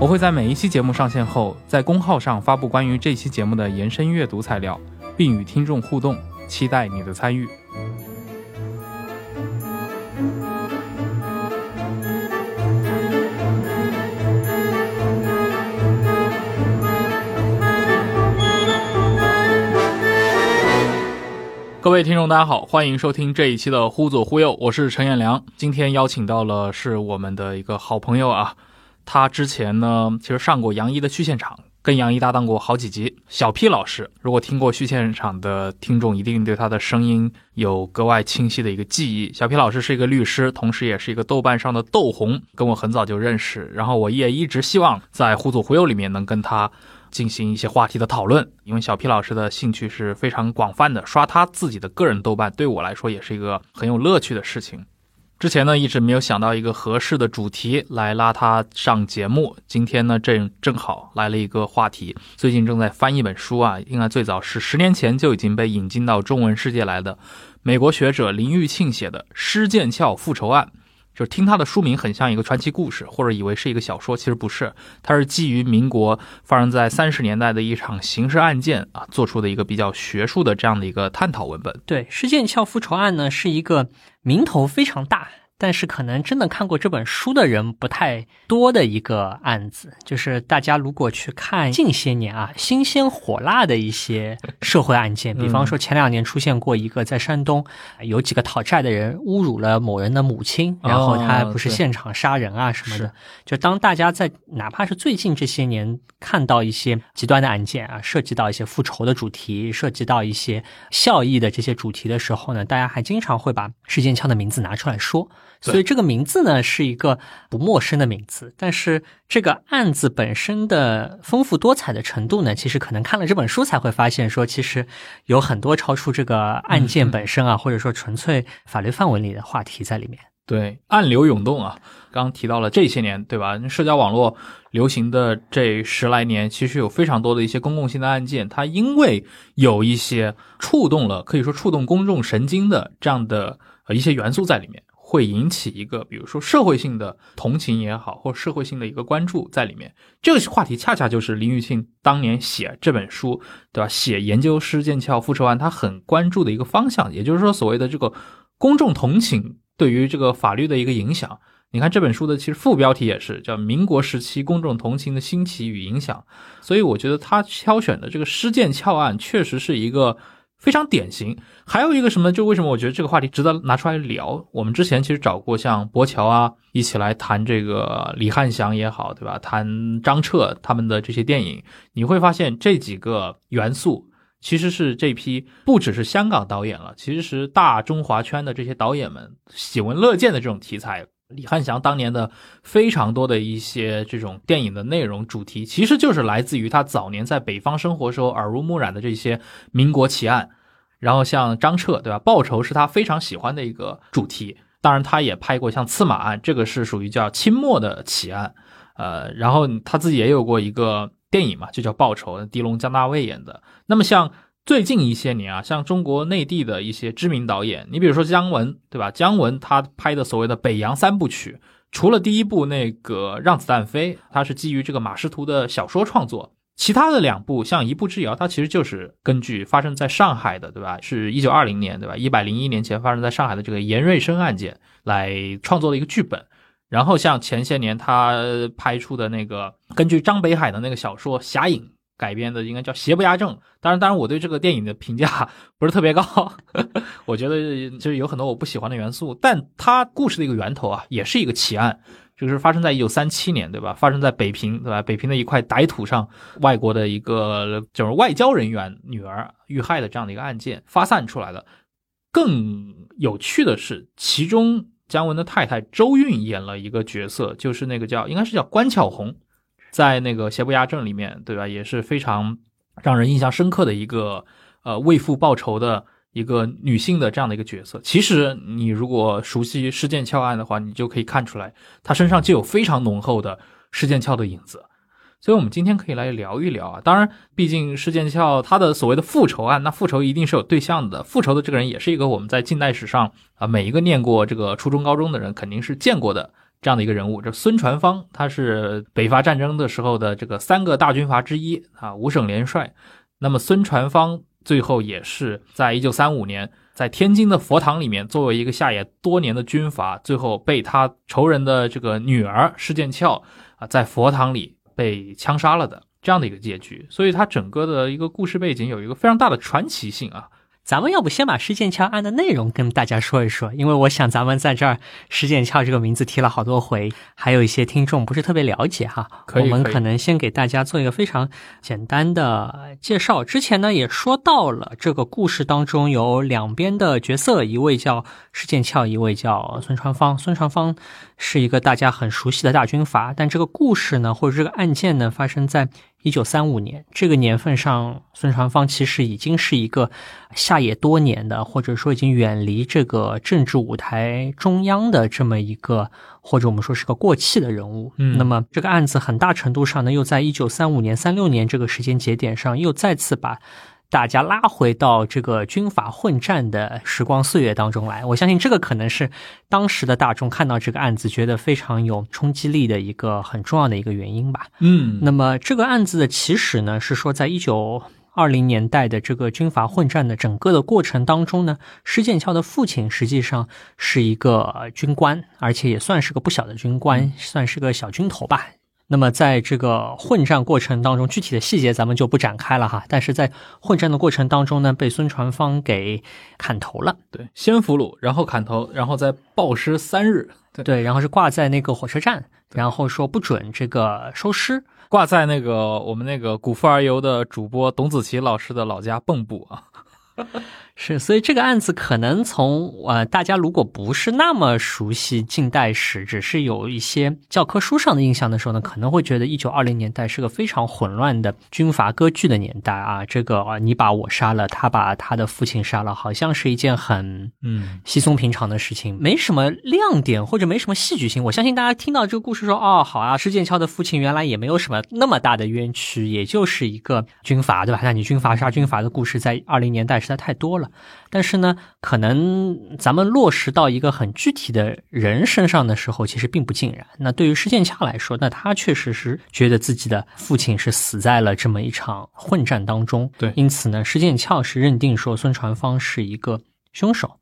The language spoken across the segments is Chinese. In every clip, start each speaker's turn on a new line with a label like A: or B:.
A: 我会在每一期节目上线后，在公号上发布关于这期节目的延伸阅读材料，并与听众互动，期待你的参与。各位听众，大家好，欢迎收听这一期的《忽左忽右》，我是陈彦良。今天邀请到了是我们的一个好朋友啊，他之前呢其实上过杨一的续现场，跟杨一搭档过好几集。小 P 老师，如果听过续现场的听众，一定对他的声音有格外清晰的一个记忆。小 P 老师是一个律师，同时也是一个豆瓣上的豆红，跟我很早就认识。然后我也一直希望在《忽左忽右》里面能跟他。进行一些话题的讨论，因为小皮老师的兴趣是非常广泛的，刷他自己的个人豆瓣对我来说也是一个很有乐趣的事情。之前呢一直没有想到一个合适的主题来拉他上节目，今天呢正正好来了一个话题。最近正在翻一本书啊，应该最早是十年前就已经被引进到中文世界来的，美国学者林玉庆写的《施剑鞘复仇案》。就听他的书名很像一个传奇故事，或者以为是一个小说，其实不是，它是基于民国发生在三十年代的一场刑事案件啊做出的一个比较学术的这样的一个探讨文本。
B: 对，施剑鞘复仇案呢是一个名头非常大。但是可能真的看过这本书的人不太多的一个案子，就是大家如果去看近些年啊新鲜火辣的一些社会案件，比方说前两年出现过一个在山东有几个讨债的人侮辱了某人的母亲，然后他不是现场杀人啊什么的。就当大家在哪怕是最近这些年看到一些极端的案件啊，涉及到一些复仇的主题，涉及到一些效益的这些主题的时候呢，大家还经常会把事件枪的名字拿出来说。所以这个名字呢是一个不陌生的名字，但是这个案子本身的丰富多彩的程度呢，其实可能看了这本书才会发现，说其实有很多超出这个案件本身啊，或者说纯粹法律范围里的话题在里面。
A: 对，暗流涌动啊，刚刚提到了这些年，对吧？社交网络流行的这十来年，其实有非常多的一些公共性的案件，它因为有一些触动了，可以说触动公众神经的这样的呃一些元素在里面。会引起一个，比如说社会性的同情也好，或社会性的一个关注在里面。这个话题恰恰就是林玉庆当年写这本书，对吧？写研究施剑鞘复仇案，他很关注的一个方向，也就是说，所谓的这个公众同情对于这个法律的一个影响。你看这本书的其实副标题也是叫“民国时期公众同情的兴起与影响”，所以我觉得他挑选的这个施剑翘案确实是一个。非常典型，还有一个什么？就为什么我觉得这个话题值得拿出来聊？我们之前其实找过像博乔啊，一起来谈这个李汉祥也好，对吧？谈张彻他们的这些电影，你会发现这几个元素其实是这批不只是香港导演了，其实是大中华圈的这些导演们喜闻乐见的这种题材。李汉祥当年的非常多的一些这种电影的内容主题，其实就是来自于他早年在北方生活时候耳濡目染的这些民国奇案。然后像张彻，对吧？报仇是他非常喜欢的一个主题。当然，他也拍过像刺马案，这个是属于叫清末的奇案。呃，然后他自己也有过一个电影嘛，就叫报仇，狄龙、姜大卫演的。那么像。最近一些年啊，像中国内地的一些知名导演，你比如说姜文，对吧？姜文他拍的所谓的北洋三部曲，除了第一部那个《让子弹飞》，它是基于这个马识途的小说创作，其他的两部像《一步之遥》，它其实就是根据发生在上海的，对吧？是一九二零年，对吧？一百零一年前发生在上海的这个严瑞生案件来创作的一个剧本。然后像前些年他拍出的那个根据张北海的那个小说《侠影》。改编的应该叫邪不压正，当然，当然，我对这个电影的评价 不是特别高，我觉得就是有很多我不喜欢的元素，但它故事的一个源头啊，也是一个奇案，就是发生在一九三七年，对吧？发生在北平，对吧？北平的一块歹土上，外国的一个就是外交人员女儿遇害的这样的一个案件发散出来的。更有趣的是，其中姜文的太太周韵演了一个角色，就是那个叫应该是叫关巧红。在那个邪不压正里面，对吧？也是非常让人印象深刻的一个呃为父报仇的一个女性的这样的一个角色。其实你如果熟悉施剑翘案的话，你就可以看出来，她身上就有非常浓厚的施剑翘的影子。所以，我们今天可以来聊一聊啊。当然，毕竟施剑翘他的所谓的复仇案，那复仇一定是有对象的。复仇的这个人也是一个我们在近代史上啊，每一个念过这个初中高中的人肯定是见过的这样的一个人物。这孙传芳，他是北伐战争的时候的这个三个大军阀之一啊，五省联帅。那么，孙传芳最后也是在一九三五年，在天津的佛堂里面，作为一个下野多年的军阀，最后被他仇人的这个女儿施剑翘啊，在佛堂里。被枪杀了的这样的一个结局，所以它整个的一个故事背景有一个非常大的传奇性啊。
B: 咱们要不先把施剑翘案的内容跟大家说一说，因为我想咱们在这儿施剑翘这个名字提了好多回，还有一些听众不是特别了解哈。我们可能先给大家做一个非常简单的介绍。之前呢也说到了这个故事当中有两边的角色，一位叫施剑翘，一位叫孙传芳。孙传芳是一个大家很熟悉的大军阀，但这个故事呢或者这个案件呢发生在。一九三五年这个年份上，孙传芳其实已经是一个下野多年的，或者说已经远离这个政治舞台中央的这么一个，或者我们说是个过气的人物。
A: 嗯，
B: 那么这个案子很大程度上呢，又在一九三五年、三六年这个时间节点上，又再次把。大家拉回到这个军阀混战的时光岁月当中来，我相信这个可能是当时的大众看到这个案子觉得非常有冲击力的一个很重要的一个原因吧。
A: 嗯，
B: 那么这个案子的起始呢，是说在一九二零年代的这个军阀混战的整个的过程当中呢，施剑翘的父亲实际上是一个军官，而且也算是个不小的军官，算是个小军头吧。那么，在这个混战过程当中，具体的细节咱们就不展开了哈。但是在混战的过程当中呢，被孙传芳给砍头了。
A: 对，先俘虏，然后砍头，然后再暴尸三日。
B: 对，然后是挂在那个火车站，然后说不准这个收尸，
A: 挂在那个我们那个古富而游的主播董子琪老师的老家蚌埠啊。
B: 是，所以这个案子可能从呃，大家如果不是那么熟悉近代史，只是有一些教科书上的印象的时候呢，可能会觉得一九二零年代是个非常混乱的军阀割据的年代啊。这个啊，你把我杀了，他把他的父亲杀了，好像是一件很
A: 嗯
B: 稀松平常的事情，没什么亮点或者没什么戏剧性。我相信大家听到这个故事说，哦，好啊，施剑翘的父亲原来也没有什么那么大的冤屈，也就是一个军阀，对吧？那你军阀杀军阀的故事在二零年代实在太多了。但是呢，可能咱们落实到一个很具体的人身上的时候，其实并不尽然。那对于施剑翘来说，那他确实是觉得自己的父亲是死在了这么一场混战当中。
A: 对，
B: 因此呢，施剑翘是认定说孙传芳是一个凶手。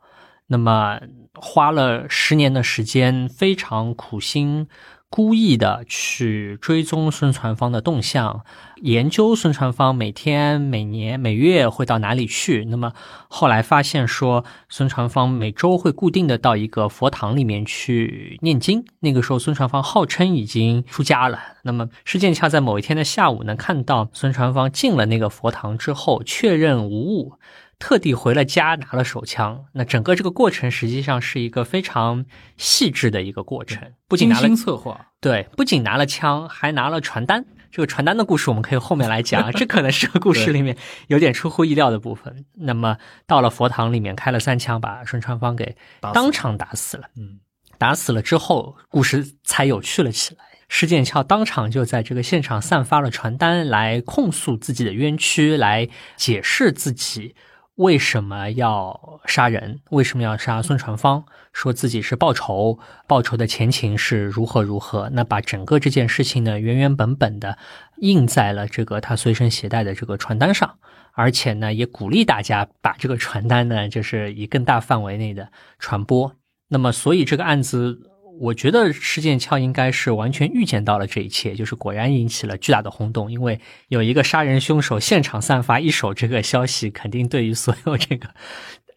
B: 那么花了十年的时间，非常苦心。故意的去追踪孙传芳的动向，研究孙传芳每天、每年、每月会到哪里去。那么后来发现说，孙传芳每周会固定的到一个佛堂里面去念经。那个时候，孙传芳号称已经出家了。那么施剑翘在某一天的下午呢，看到孙传芳进了那个佛堂之后，确认无误。特地回了家拿了手枪，那整个这个过程实际上是一个非常细致的一个过程，不仅拿了
A: 策划，
B: 对，不仅拿了枪，还拿了传单。这个传单的故事我们可以后面来讲，这可能是个故事里面有点出乎意料的部分。那么到了佛堂里面开了三枪，把孙传芳给当场打死了。
A: 嗯，
B: 打死了之后，故事才有趣了起来。施剑翘当场就在这个现场散发了传单，来控诉自己的冤屈，来解释自己。为什么要杀人？为什么要杀孙传芳？说自己是报仇，报仇的前情是如何如何？那把整个这件事情呢，原原本本的印在了这个他随身携带的这个传单上，而且呢，也鼓励大家把这个传单呢，就是以更大范围内的传播。那么，所以这个案子。我觉得施剑翘应该是完全预见到了这一切，就是果然引起了巨大的轰动。因为有一个杀人凶手现场散发一手这个消息，肯定对于所有这个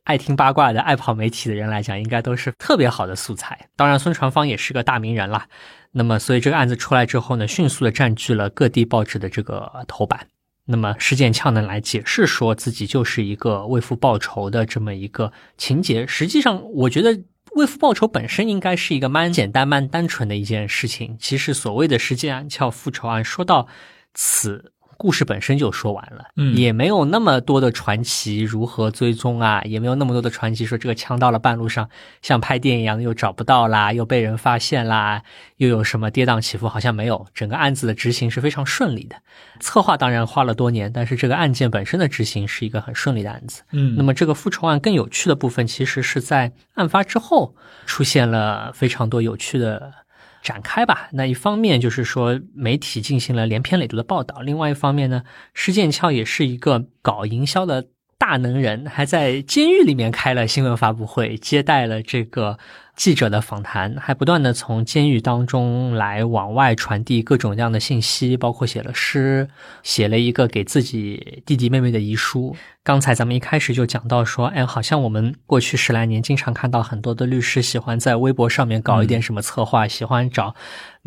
B: 爱听八卦的、爱跑媒体的人来讲，应该都是特别好的素材。当然，孙传芳也是个大名人啦。那么，所以这个案子出来之后呢，迅速的占据了各地报纸的这个头版。那么施剑翘呢，来解释说自己就是一个为父报仇的这么一个情节。实际上，我觉得。为父报仇本身应该是一个蛮简单、蛮单纯的一件事情。其实所谓的石剑鞘复仇案，说到此。故事本身就说完了，
A: 嗯
B: 也没有那么多的传奇如何追踪啊，也没有那么多的传奇说这个枪到了半路上像拍电影一样又找不到啦，又被人发现啦，又有什么跌宕起伏，好像没有。整个案子的执行是非常顺利的，策划当然花了多年，但是这个案件本身的执行是一个很顺利的案子。
A: 嗯
B: 那么这个复仇案更有趣的部分，其实是在案发之后出现了非常多有趣的展开吧。那一方面就是说媒体进行了连篇累牍的报道，另外一方面呢，施剑翘也是一个搞营销的大能人，还在监狱里面开了新闻发布会，接待了这个记者的访谈，还不断的从监狱当中来往外传递各种各样的信息，包括写了诗，写了一个给自己弟弟妹妹的遗书。刚才咱们一开始就讲到说，哎，好像我们过去十来年经常看到很多的律师喜欢在微博上面搞一点什么策划，喜欢找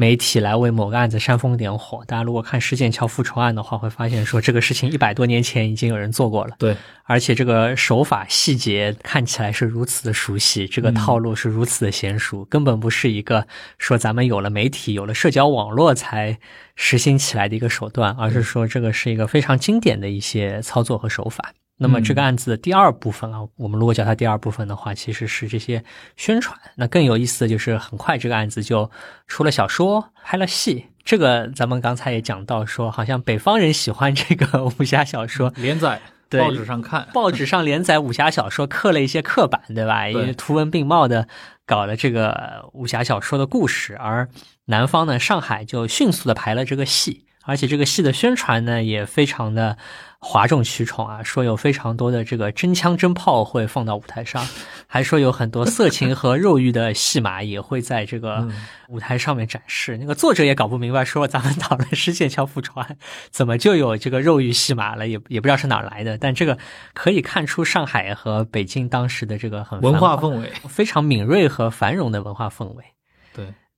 B: 媒体来为某个案子煽风点火。大家如果看施剑翘复仇案的话，会发现说这个事情一百多年前已经有人做过了。
A: 对，
B: 而且这个手法细节看起来是如此的熟悉，这个套路是如此的娴熟，根本不是一个说咱们有了媒体、有了社交网络才实行起来的一个手段，而是说这个是一个非常经典的一些操作和手法。那么这个案子的第二部分啊，我们如果叫它第二部分的话，其实是这些宣传。那更有意思的就是，很快这个案子就出了小说，拍了戏。这个咱们刚才也讲到说，好像北方人喜欢这个武侠小说，
A: 连载报纸上看，
B: 报纸上连载武侠小说，刻了一些刻板，对吧？
A: 对
B: 也图文并茂的搞了这个武侠小说的故事，而南方呢，上海就迅速的排了这个戏，而且这个戏的宣传呢也非常的哗众取宠啊，说有非常多的这个真枪真炮会放到舞台上，还说有很多色情和肉欲的戏码也会在这个舞台上面展示。那个作者也搞不明白，说咱们讨论施剑桥复仇案，怎么就有这个肉欲戏码了？也也不知道是哪来的，但这个可以看出上海和北京当时的这个很
A: 文化氛围，
B: 非常敏锐和繁荣的文化氛围。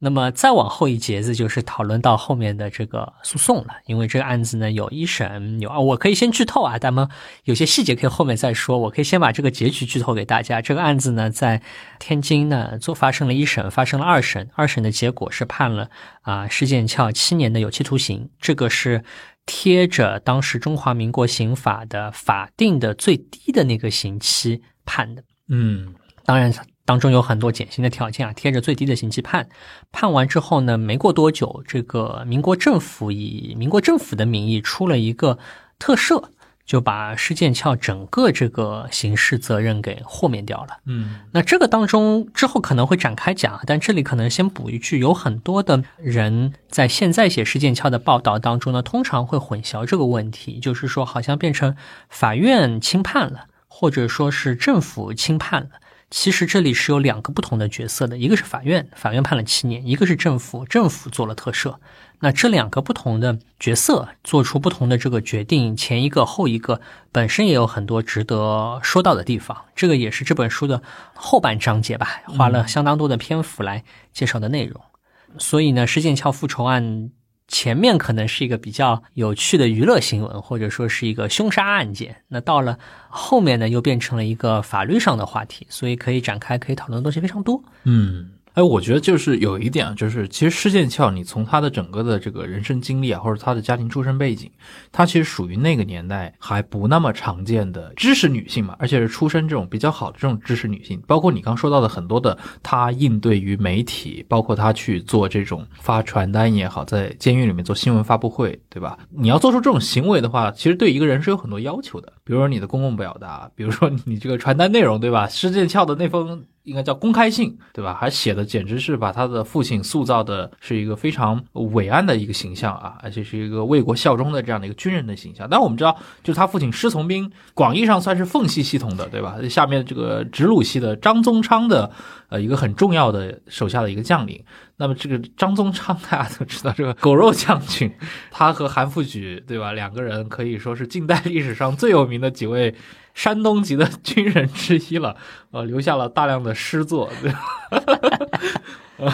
A: 对，
B: 那么再往后一节子就是讨论到后面的这个诉讼了，因为这个案子呢有一审有啊，我可以先剧透啊，咱们有些细节可以后面再说，我可以先把这个结局剧透给大家。这个案子呢在天津呢做发生了一审，发生了二审，二审的结果是判了啊施建翘七年的有期徒刑，这个是贴着当时中华民国刑法的法定的最低的那个刑期判的。
A: 嗯
B: 当然，当中有很多减刑的条件啊，贴着最低的刑期判。判完之后呢，没过多久，这个民国政府以民国政府的名义出了一个特赦，就把施剑翘整个这个刑事责任给豁免掉了。
A: 嗯
B: 那这个当中之后可能会展开讲，但这里可能先补一句，有很多的人在现在写施剑翘的报道当中呢，通常会混淆这个问题，就是说好像变成法院轻判了，或者说是政府轻判了。其实这里是有两个不同的角色的，一个是法院，法院判了七年；一个是政府，政府做了特赦。那这两个不同的角色做出不同的这个决定，前一个后一个本身也有很多值得说到的地方。这个也是这本书的后半章节吧，花了相当多的篇幅来介绍的内容。所以呢，施剑翘复仇案前面可能是一个比较有趣的娱乐新闻，或者说是一个凶杀案件。那到了后面呢，又变成了一个法律上的话题，所以可以展开可以讨论的东西非常多。
A: 嗯。哎，我觉得就是有一点啊，就是其实施剑翘，你从他的整个的这个人生经历啊，或者他的家庭出身背景，他其实属于那个年代还不那么常见的知识女性嘛，而且是出身这种比较好的这种知识女性，包括你刚说到的很多的她应对于媒体，包括她去做这种发传单也好，在监狱里面做新闻发布会，对吧？你要做出这种行为的话，其实对一个人是有很多要求的，比如说你的公共表达，比如说你这个传单内容，对吧？施剑翘的那封。应该叫公开信，对吧？还写的简直是把他的父亲塑造的是一个非常伟岸的一个形象啊，而且是一个为国效忠的这样的一个军人的形象。但我们知道，就是他父亲施从兵，广义上算是奉系系统的，对吧？下面这个直鲁系的张宗昌的呃一个很重要的手下的一个将领。那么这个张宗昌大家都知道，这个狗肉将军，他和韩复榘，对吧？两个人可以说是近代历史上最有名的几位。山东籍的军人之一了，呃，留下了大量的诗作，对吧？呃，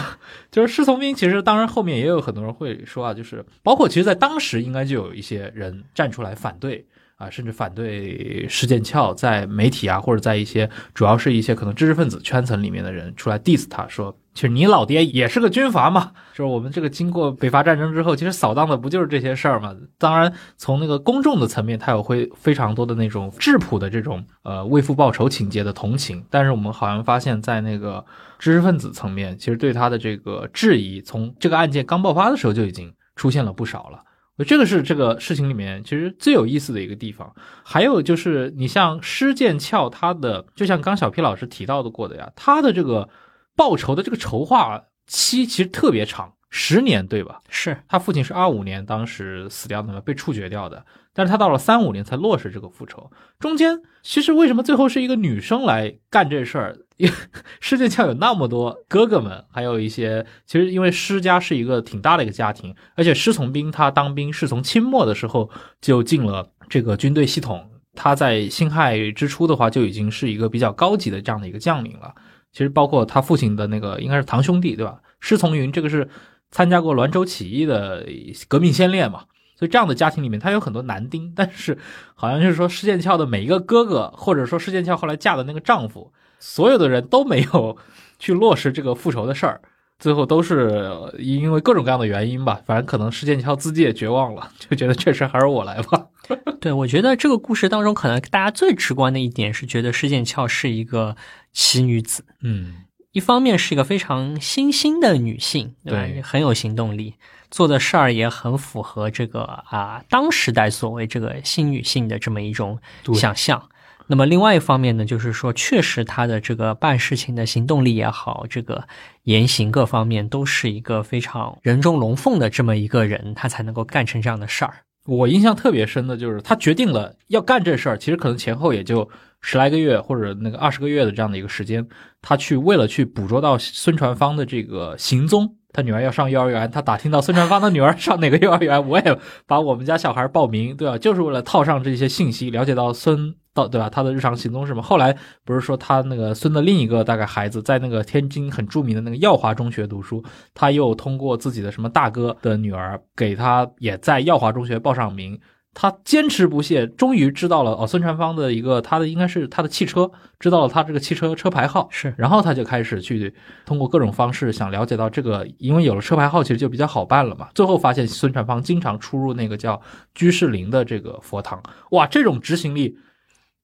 A: 就是侍从兵，其实当然后面也有很多人会说啊，就是包括其实，在当时应该就有一些人站出来反对啊，甚至反对施剑翘，在媒体啊或者在一些主要是一些可能知识分子圈层里面的人出来 diss 他说，其实你老爹也是个军阀嘛，就是我们这个经过北伐战争之后，其实扫荡的不就是这些事儿嘛？当然，从那个公众的层面，他有会非常多的那种质朴的这种呃为父报仇情节的同情，但是我们好像发现，在那个知识分子层面，其实对他的这个质疑，从这个案件刚爆发的时候就已经出现了不少了。这个是这个事情里面其实最有意思的一个地方。还有就是，你像施剑翘，他的就像刚小皮老师提到的过的呀，他的这个报仇的这个筹划期其实特别长，十年，对吧？
B: 是
A: 他父亲是二五年当时死掉的嘛，被处决掉的。但是他到了三五年才落实这个复仇，中间其实为什么最后是一个女生来干这事儿？因为施剑翘有那么多哥哥们，还有一些其实因为施家是一个挺大的一个家庭，而且施从兵他当兵是从清末的时候就进了这个军队系统，他在辛亥之初的话就已经是一个比较高级的这样的一个将领了。其实包括他父亲的那个应该是堂兄弟对吧？施从云这个是参加过滦州起义的革命先烈嘛。所以这样的家庭里面，他有很多男丁，但是好像就是说施剑翘的每一个哥哥，或者说施剑翘后来嫁的那个丈夫，所有的人都没有去落实这个复仇的事儿，最后都是因为各种各样的原因吧，反正可能施剑翘自己也绝望了，就觉得确实还是我来吧。
B: 对，我觉得这个故事当中，可能大家最直观的一点是觉得施剑翘是一个奇女子，
A: 嗯，
B: 一方面是一个非常新兴的女性，对，很有行动力。做的事儿也很符合这个啊，当时代所谓这个新女性的这么一种想象。那么另外一方面呢，就是说，确实他的这个办事情的行动力也好，这个言行各方面都是一个非常人中龙凤的这么一个人，他才能够干成这样的事儿。
A: 我印象特别深的就是，他决定了要干这事儿，其实可能前后也就十来个月或者那个二十个月的这样的一个时间，他去为了去捕捉到孙传芳的这个行踪。他女儿要上幼儿园，他打听到孙传芳的女儿上哪个幼儿园，我也把我们家小孩报名，对吧？就是为了套上这些信息，了解到孙到对吧？他的日常行踪是什么？后来不是说他那个孙的另一个大概孩子在那个天津很著名的那个耀华中学读书，他又通过自己的什么大哥的女儿给他也在耀华中学报上名。他坚持不懈，终于知道了哦，孙传芳的一个他的应该是他的汽车，知道了他这个汽车车牌号
B: 是，
A: 然后他就开始去通过各种方式想了解到这个，因为有了车牌号，其实就比较好办了嘛。最后发现孙传芳经常出入那个叫居士林的这个佛堂，哇，这种执行力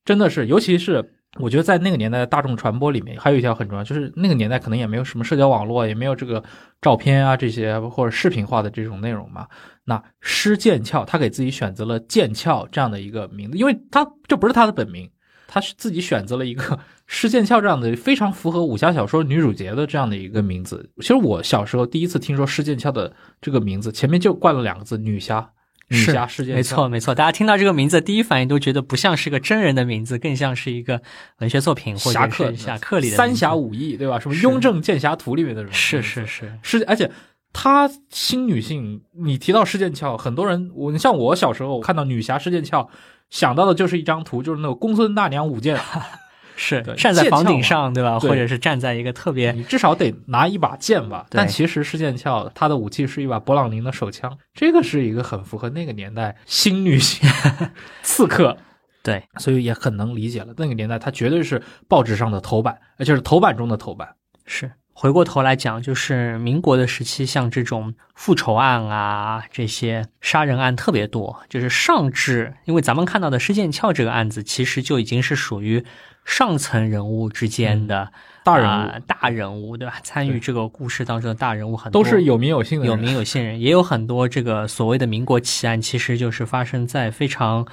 A: 真的是，尤其是我觉得在那个年代的大众传播里面，还有一条很重要，就是那个年代可能也没有什么社交网络，也没有这个照片啊这些或者视频化的这种内容嘛。那施剑翘，他给自己选择了剑翘这样的一个名字，因为他这不是他的本名，他是自己选择了一个 施剑翘这样的非常符合武侠小说女主角的这样的一个名字。其实我小时候第一次听说施剑翘的这个名字，前面就冠了两个字“女侠”，女侠施剑
B: 翘。没错没错，大家听到这个名字，第一反应都觉得不像是个真人的名字，更像是一个文学作品或者是侠客里的
A: 三侠五义，对吧？什么《雍正剑侠图》里面的人
B: 是是是
A: 是，而且。她新女性，你提到施剑翘，很多人我你像我小时候看到女侠施剑翘，想到的就是一张图，就是那个公孙大娘舞剑，
B: 是站在房顶上，对吧？或者是站在一个特别，
A: 你至少得拿一把剑吧。但其实施剑翘她的武器是一把勃朗宁的手枪，这个是一个很符合那个年代新女性 刺客，
B: 对，
A: 所以也很能理解了。那个年代她绝对是报纸上的头版，而且是头版中的头版，
B: 是。回过头来讲，就是民国的时期，像这种复仇案啊，这些杀人案特别多。就是上至，因为咱们看到的施剑翘这个案子，其实就已经是属于上层人物之间的
A: 大人物，
B: 大人物对吧？参与这个故事当中的大人物很多，
A: 都是有名有姓的，
B: 有名有姓人，也有很多这个所谓的民国奇案，其实就是发生在非常。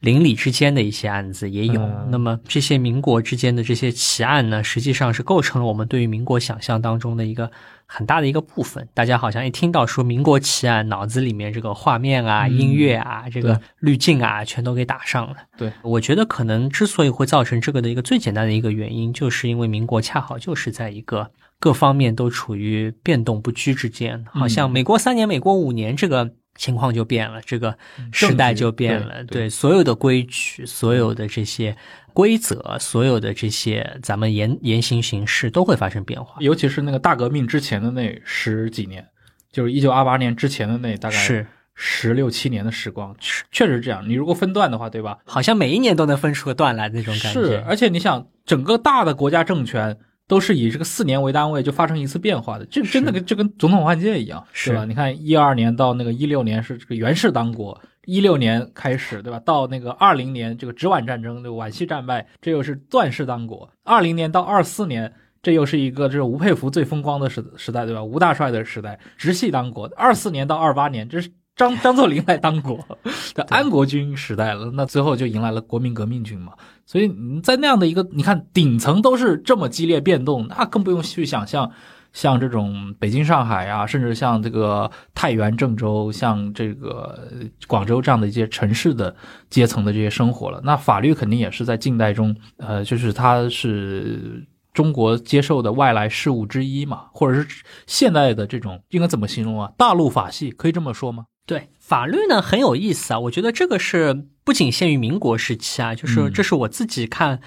B: 邻里之间的一些案子也有，那么这些民国之间的这些奇案呢，实际上是构成了我们对于民国想象当中的一个很大的一个部分。大家好像一听到说民国奇案，脑子里面这个画面啊、音乐啊、这个滤镜啊，全都给打上了。
A: 对，
B: 我觉得可能之所以会造成这个的一个最简单的一个原因，就是因为民国恰好就是在一个各方面都处于变动不居之间，好像美国三年、美国五年这个。情况就变了，这个时代就变了。对，所有的规矩、所有的这些规则、所有的这些咱们言言行行事都会发生变化。
A: 尤其是那个大革命之前的那十几年，就是一九二八年之前的那大概
B: 是
A: 十六七年的时光，确实这样。你如果分段的话，对吧？
B: 好像每一年都能分出个段来那种感觉。
A: 是，而且你想，整个大的国家政权都是以这个四年为单位就发生一次变化的，这真的跟就跟总统换届一样，
B: 是
A: 吧？你看一二年到那个一六年是这个袁氏当国，一六年开始，对吧？到那个二零年这个直皖战争，这个皖系战败，这又是段氏当国。二零年到二四年。这又是一个这种吴佩孚最风光的时时代，对吧？吴大帅的时代，直系当国。二四年到二八年，这是张张作霖来当国 的安国军时代了。那最后就迎来了国民革命军嘛。所以你在那样的一个，你看顶层都是这么激烈变动，那更不用去想象，像这种北京、上海啊，甚至像这个太原、郑州，像这个广州这样的一些城市的阶层的这些生活了。那法律肯定也是在近代中，呃，就是它是。中国接受的外来事物之一嘛，或者是现代的这种应该怎么形容啊？大陆法系可以这么说吗？
B: 对，法律呢很有意思啊，我觉得这个是不仅限于民国时期啊，就是这是我自己看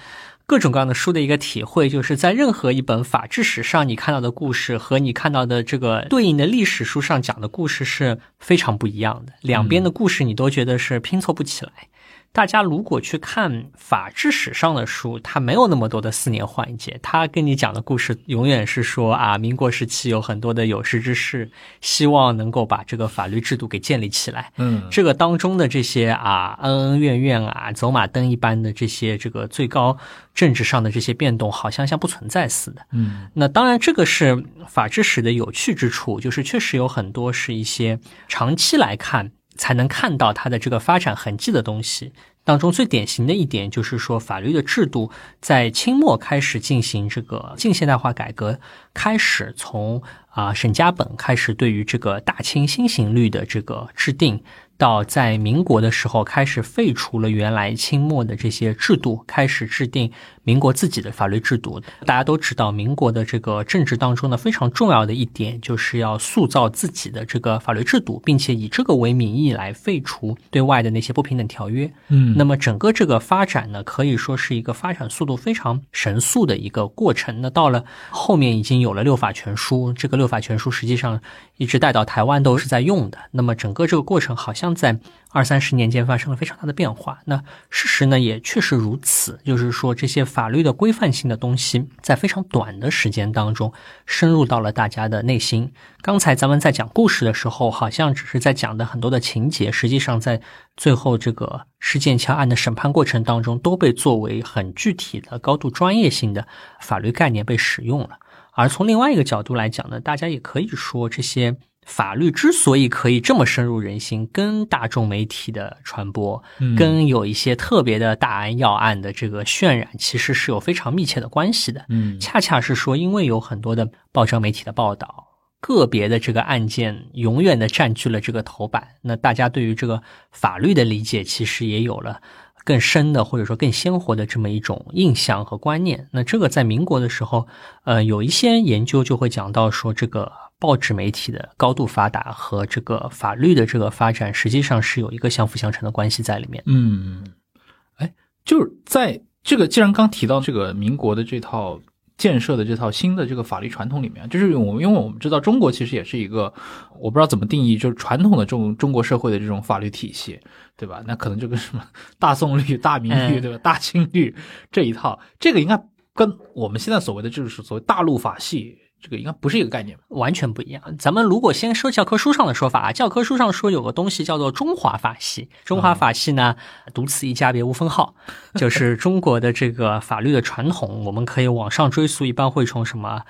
B: 各种各样的书的一个体会，就是在任何一本法制史上你看到的故事和你看到的这个对应的历史书上讲的故事是非常不一样的，两边的故事你都觉得是拼凑不起来。大家如果去看法治史上的书，它没有那么多的四年换一届，它跟你讲的故事永远是说啊，民国时期有很多的有识之士，希望能够把这个法律制度给建立起来。
A: 嗯，
B: 这个当中的这些啊恩恩怨怨啊，走马灯一般的这些这个最高政治上的这些变动，好像像不存在似的。
A: 嗯，
B: 那当然这个是法治史的有趣之处，就是确实有很多是一些长期来看。才能看到它的这个发展痕迹的东西当中，最典型的一点就是说，法律的制度在清末开始进行这个近现代化改革，开始从啊沈家本开始对于这个大清新刑律的这个制定。到在民国的时候，开始废除了原来清末的这些制度，开始制定民国自己的法律制度。大家都知道，民国的这个政治当中呢，非常重要的一点就是要塑造自己的这个法律制度，并且以这个为名义来废除对外的那些不平等条约。
A: 嗯，
B: 那么整个这个发展呢，可以说是一个发展速度非常神速的一个过程。那到了后面，已经有了六法全书，这个六法全书实际上一直带到台湾都是在用的。那么整个这个过程好像。在二三十年间发生了非常大的变化。那事实呢，也确实如此。就是说，这些法律的规范性的东西，在非常短的时间当中，深入到了大家的内心。刚才咱们在讲故事的时候，好像只是在讲的很多的情节，实际上在最后这个施剑桥案的审判过程当中，都被作为很具体的、高度专业性的法律概念被使用了。而从另外一个角度来讲呢，大家也可以说这些。法律之所以可以这么深入人心，跟大众媒体的传播，跟有一些特别的大案要案的这个渲染，其实是有非常密切的关系的。
A: 嗯，
B: 恰恰是说，因为有很多的报章媒体的报道，个别的这个案件永远的占据了这个头版，那大家对于这个法律的理解，其实也有了更深的或者说更鲜活的这么一种印象和观念。那这个在民国的时候，呃，有一些研究就会讲到说这个。报纸媒体的高度发达和这个法律的这个发展，实际上是有一个相辅相成的关系在里面。
A: 嗯，哎，就是在这个既然刚提到这个民国的这套建设的这套新的这个法律传统里面，就是我因为我们知道中国其实也是一个我不知道怎么定义，就是传统的这种中国社会的这种法律体系，对吧？那可能就跟什么大宋律、大明律，对吧？大清律这一套，这个应该跟我们现在所谓的就是所谓大陆法系。这个应该不是一个概念吧，
B: 完全不一样。咱们如果先说教科书上的说法啊，教科书上说有个东西叫做中华法系，中华法系呢，独此一家，别无分号，就是中国的这个法律的传统，我们可以往上追溯，一般会从什么？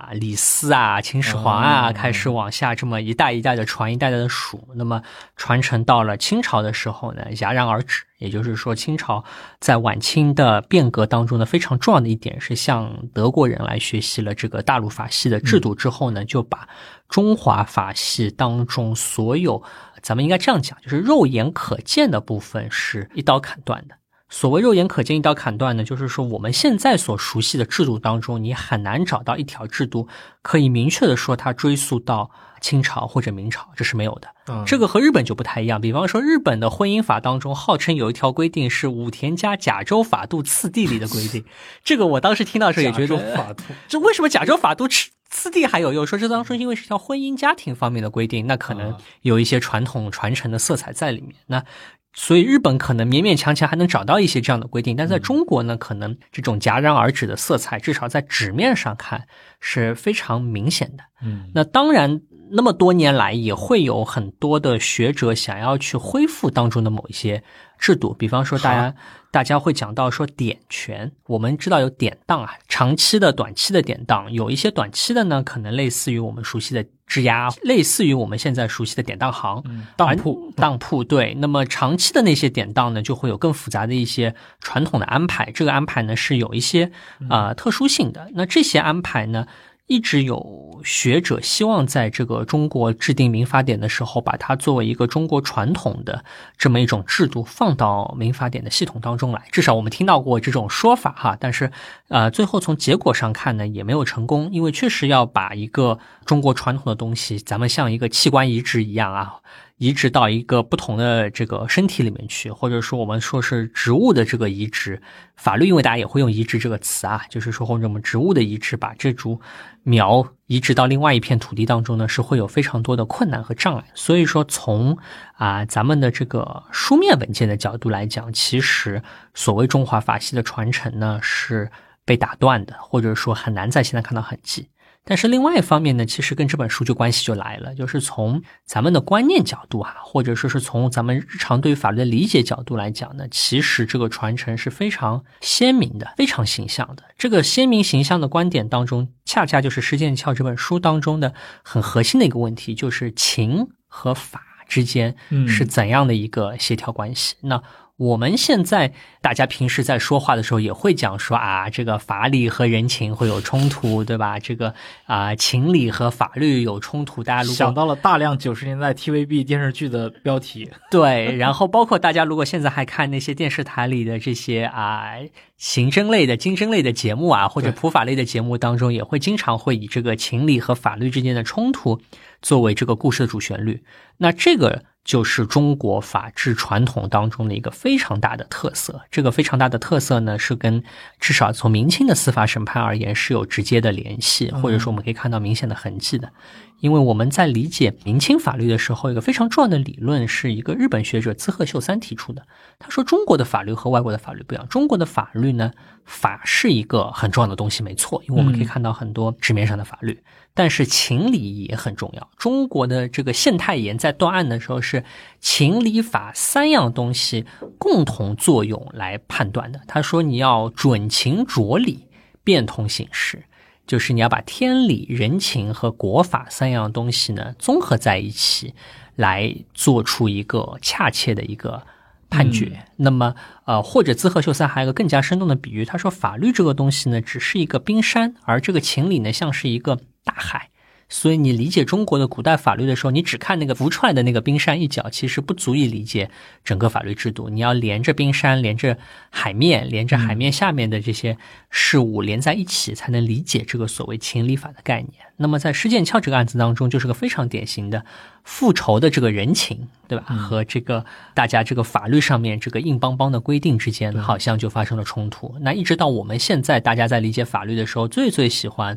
B: 啊，李斯啊，秦始皇啊，开始往下这么一代一代的传，一代代的数。那么传承到了清朝的时候呢，戛然而止。也就是说，清朝在晚清的变革当中呢，非常重要的一点是向德国人来学习了这个大陆法系的制度之后呢，就把中华法系当中所有，咱们应该这样讲，就是肉眼可见的部分是一刀砍断的。所谓肉眼可见一刀砍断呢，就是说我们现在所熟悉的制度当中，你很难找到一条制度可以明确的说它追溯到清朝或者明朝，这是没有的。这个和日本就不太一样。比方说，日本的婚姻法当中，号称有一条规定是武田家甲州法度次第里的规定。这个我当时听到时候也觉得，
A: 法度，
B: 这为什么甲州法度次次第还有，用？说这当中因为是条婚姻家庭方面的规定，那可能有一些传统传承的色彩在里面。那所以日本可能勉勉强强还能找到一些这样的规定，但在中国呢，可能这种戛然而止的色彩，至少在纸面上看是非常明显的。
A: 嗯，
B: 那当然，那么多年来也会有很多的学者想要去恢复当中的某一些制度，比方说大家大家会讲到说典权，我们知道有典当啊，长期的、短期的典当，有一些短期的呢，可能类似于我们熟悉的质押，类似于我们现在熟悉的典当行、
A: 当铺、
B: 当铺。对，那么长期的那些典当呢，就会有更复杂的一些传统的安排，这个安排呢是有一些啊特殊性的。那这些安排呢？一直有学者希望在这个中国制定民法典的时候，把它作为一个中国传统的这么一种制度放到民法典的系统当中来。至少我们听到过这种说法哈，但是呃，最后从结果上看呢，也没有成功，因为确实要把一个中国传统的东西，咱们像一个器官移植一样啊。移植到一个不同的这个身体里面去，或者说我们说是植物的这个移植，法律因为大家也会用“移植”这个词啊，就是说或者我们植物的移植，把这株苗移植到另外一片土地当中呢，是会有非常多的困难和障碍。所以说，从啊咱们的这个书面文件的角度来讲，其实所谓中华法系的传承呢是被打断的，或者说很难在现在看到痕迹。但是另外一方面呢，其实跟这本书就关系就来了，就是从咱们的观念角度啊，或者说是从咱们日常对于法律的理解角度来讲呢，其实这个传承是非常鲜明的、非常形象的。这个鲜明形象的观点当中，恰恰就是《施剑翘》这本书当中的很核心的一个问题，就是情和法之间是怎样的一个协调关系？那。我们现在大家平时在说话的时候也会讲说啊，这个法理和人情会有冲突，对吧？这个啊，情理和法律有冲突。大家如果
A: 想到了大量九十年代 TVB 电视剧的标题，
B: 对，然后包括大家如果现在还看那些电视台里的这些啊刑侦类的、经侦类的节目啊，或者普法类的节目当中，也会经常会以这个情理和法律之间的冲突作为这个故事的主旋律。那这个。就是中国法治传统当中的一个非常大的特色。这个非常大的特色呢，是跟至少从明清的司法审判而言是有直接的联系，或者说我们可以看到明显的痕迹的。因为我们在理解明清法律的时候，一个非常重要的理论是一个日本学者滋贺秀三提出的。他说，中国的法律和外国的法律不一样。中国的法律呢，法是一个很重要的东西，没错。因为我们可以看到很多纸面上的法律，但是情理也很重要。中国的这个县太爷在断案的时候，是情理法三样东西共同作用来判断的。他说，你要准情着理，变通行事。就是你要把天理、人情和国法三样东西呢综合在一起，来做出一个恰切的一个判决。那么，呃，或者滋贺秀三还有个更加生动的比喻，他说法律这个东西呢只是一个冰山，而这个情理呢像是一个大海。所以你理解中国的古代法律的时候，你只看那个浮出来的那个冰山一角，其实不足以理解整个法律制度。你要连着冰山，连着海面，连着海面下面的这些事物连在一起，才能理解这个所谓情理法的概念。那么在施剑翘这个案子当中，就是个非常典型的复仇的这个人情，对吧？和这个大家这个法律上面这个硬邦邦的规定之间，好像就发生了冲突。那一直到我们现在，大家在理解法律的时候，最最喜欢。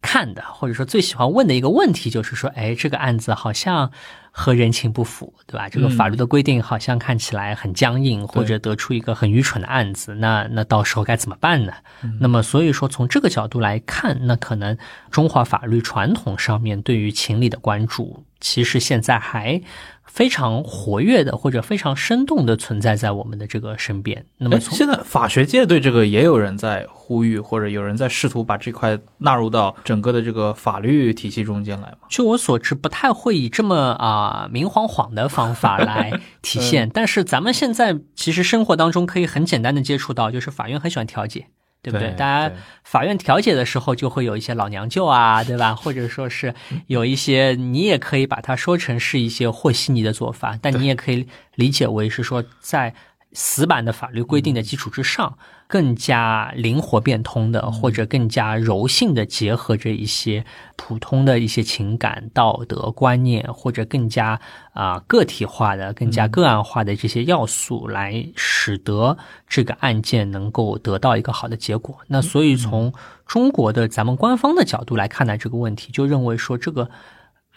B: 看的，或者说最喜欢问的一个问题就是说，哎，这个案子好像和人情不符，对吧？这个法律的规定好像看起来很僵硬，或者得出一个很愚蠢的案子，那那到时候该怎么办呢？那么，所以说从这个角度来看，那可能中华法律传统上面对于情理的关注，其实现在还。非常活跃的或者非常生动的存在在我们的这个身边。那么，
A: 现在法学界对这个也有人在呼吁，或者有人在试图把这块纳入到整个的这个法律体系中间来吗？
B: 据我所知，不太会以这么啊明晃晃的方法来体现。但是咱们现在其实生活当中可以很简单的接触到，就是法院很喜欢调解。对不对？大家法院调解的时候，就会有一些老娘舅啊，对吧？或者说是有一些，你也可以把它说成是一些和稀泥的做法，但你也可以理解为是说，在死板的法律规定的基础之上，更加灵活变通的，或者更加柔性的结合着一些普通的一些情感、道德观念，或者更加啊个体化的、更加个案化的这些要素，来使得这个案件能够得到一个好的结果。那所以从中国的咱们官方的角度来看待这个问题，就认为说这个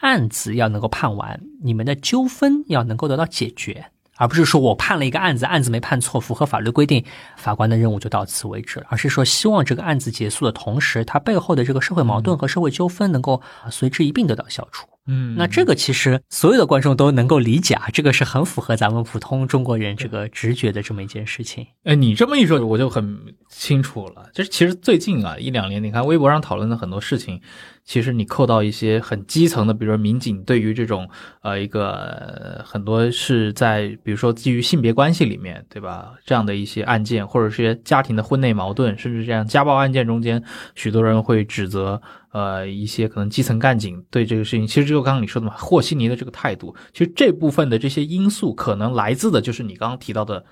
B: 案子要能够判完，你们的纠纷要能够得到解决。而不是说我判了一个案子，案子没判错，符合法律规定，法官的任务就到此为止了。而是说，希望这个案子结束的同时，它背后的这个社会矛盾和社会纠纷能够随之一并得到消除。
A: 嗯，
B: 那这个其实所有的观众都能够理解啊，这个是很符合咱们普通中国人这个直觉的这么一件事情。
A: 哎，你这么一说，我就很清楚了。就是其实最近啊一两年，你看微博上讨论的很多事情。其实你扣到一些很基层的，比如说民警对于这种呃一个很多是在比如说基于性别关系里面，对吧？这样的一些案件，或者是家庭的婚内矛盾，甚至这样家暴案件中间，许多人会指责呃一些可能基层干警对这个事情，其实就刚刚你说的嘛，和稀泥的这个态度，其实这部分的这些因素可能来自的就是你刚刚提到的。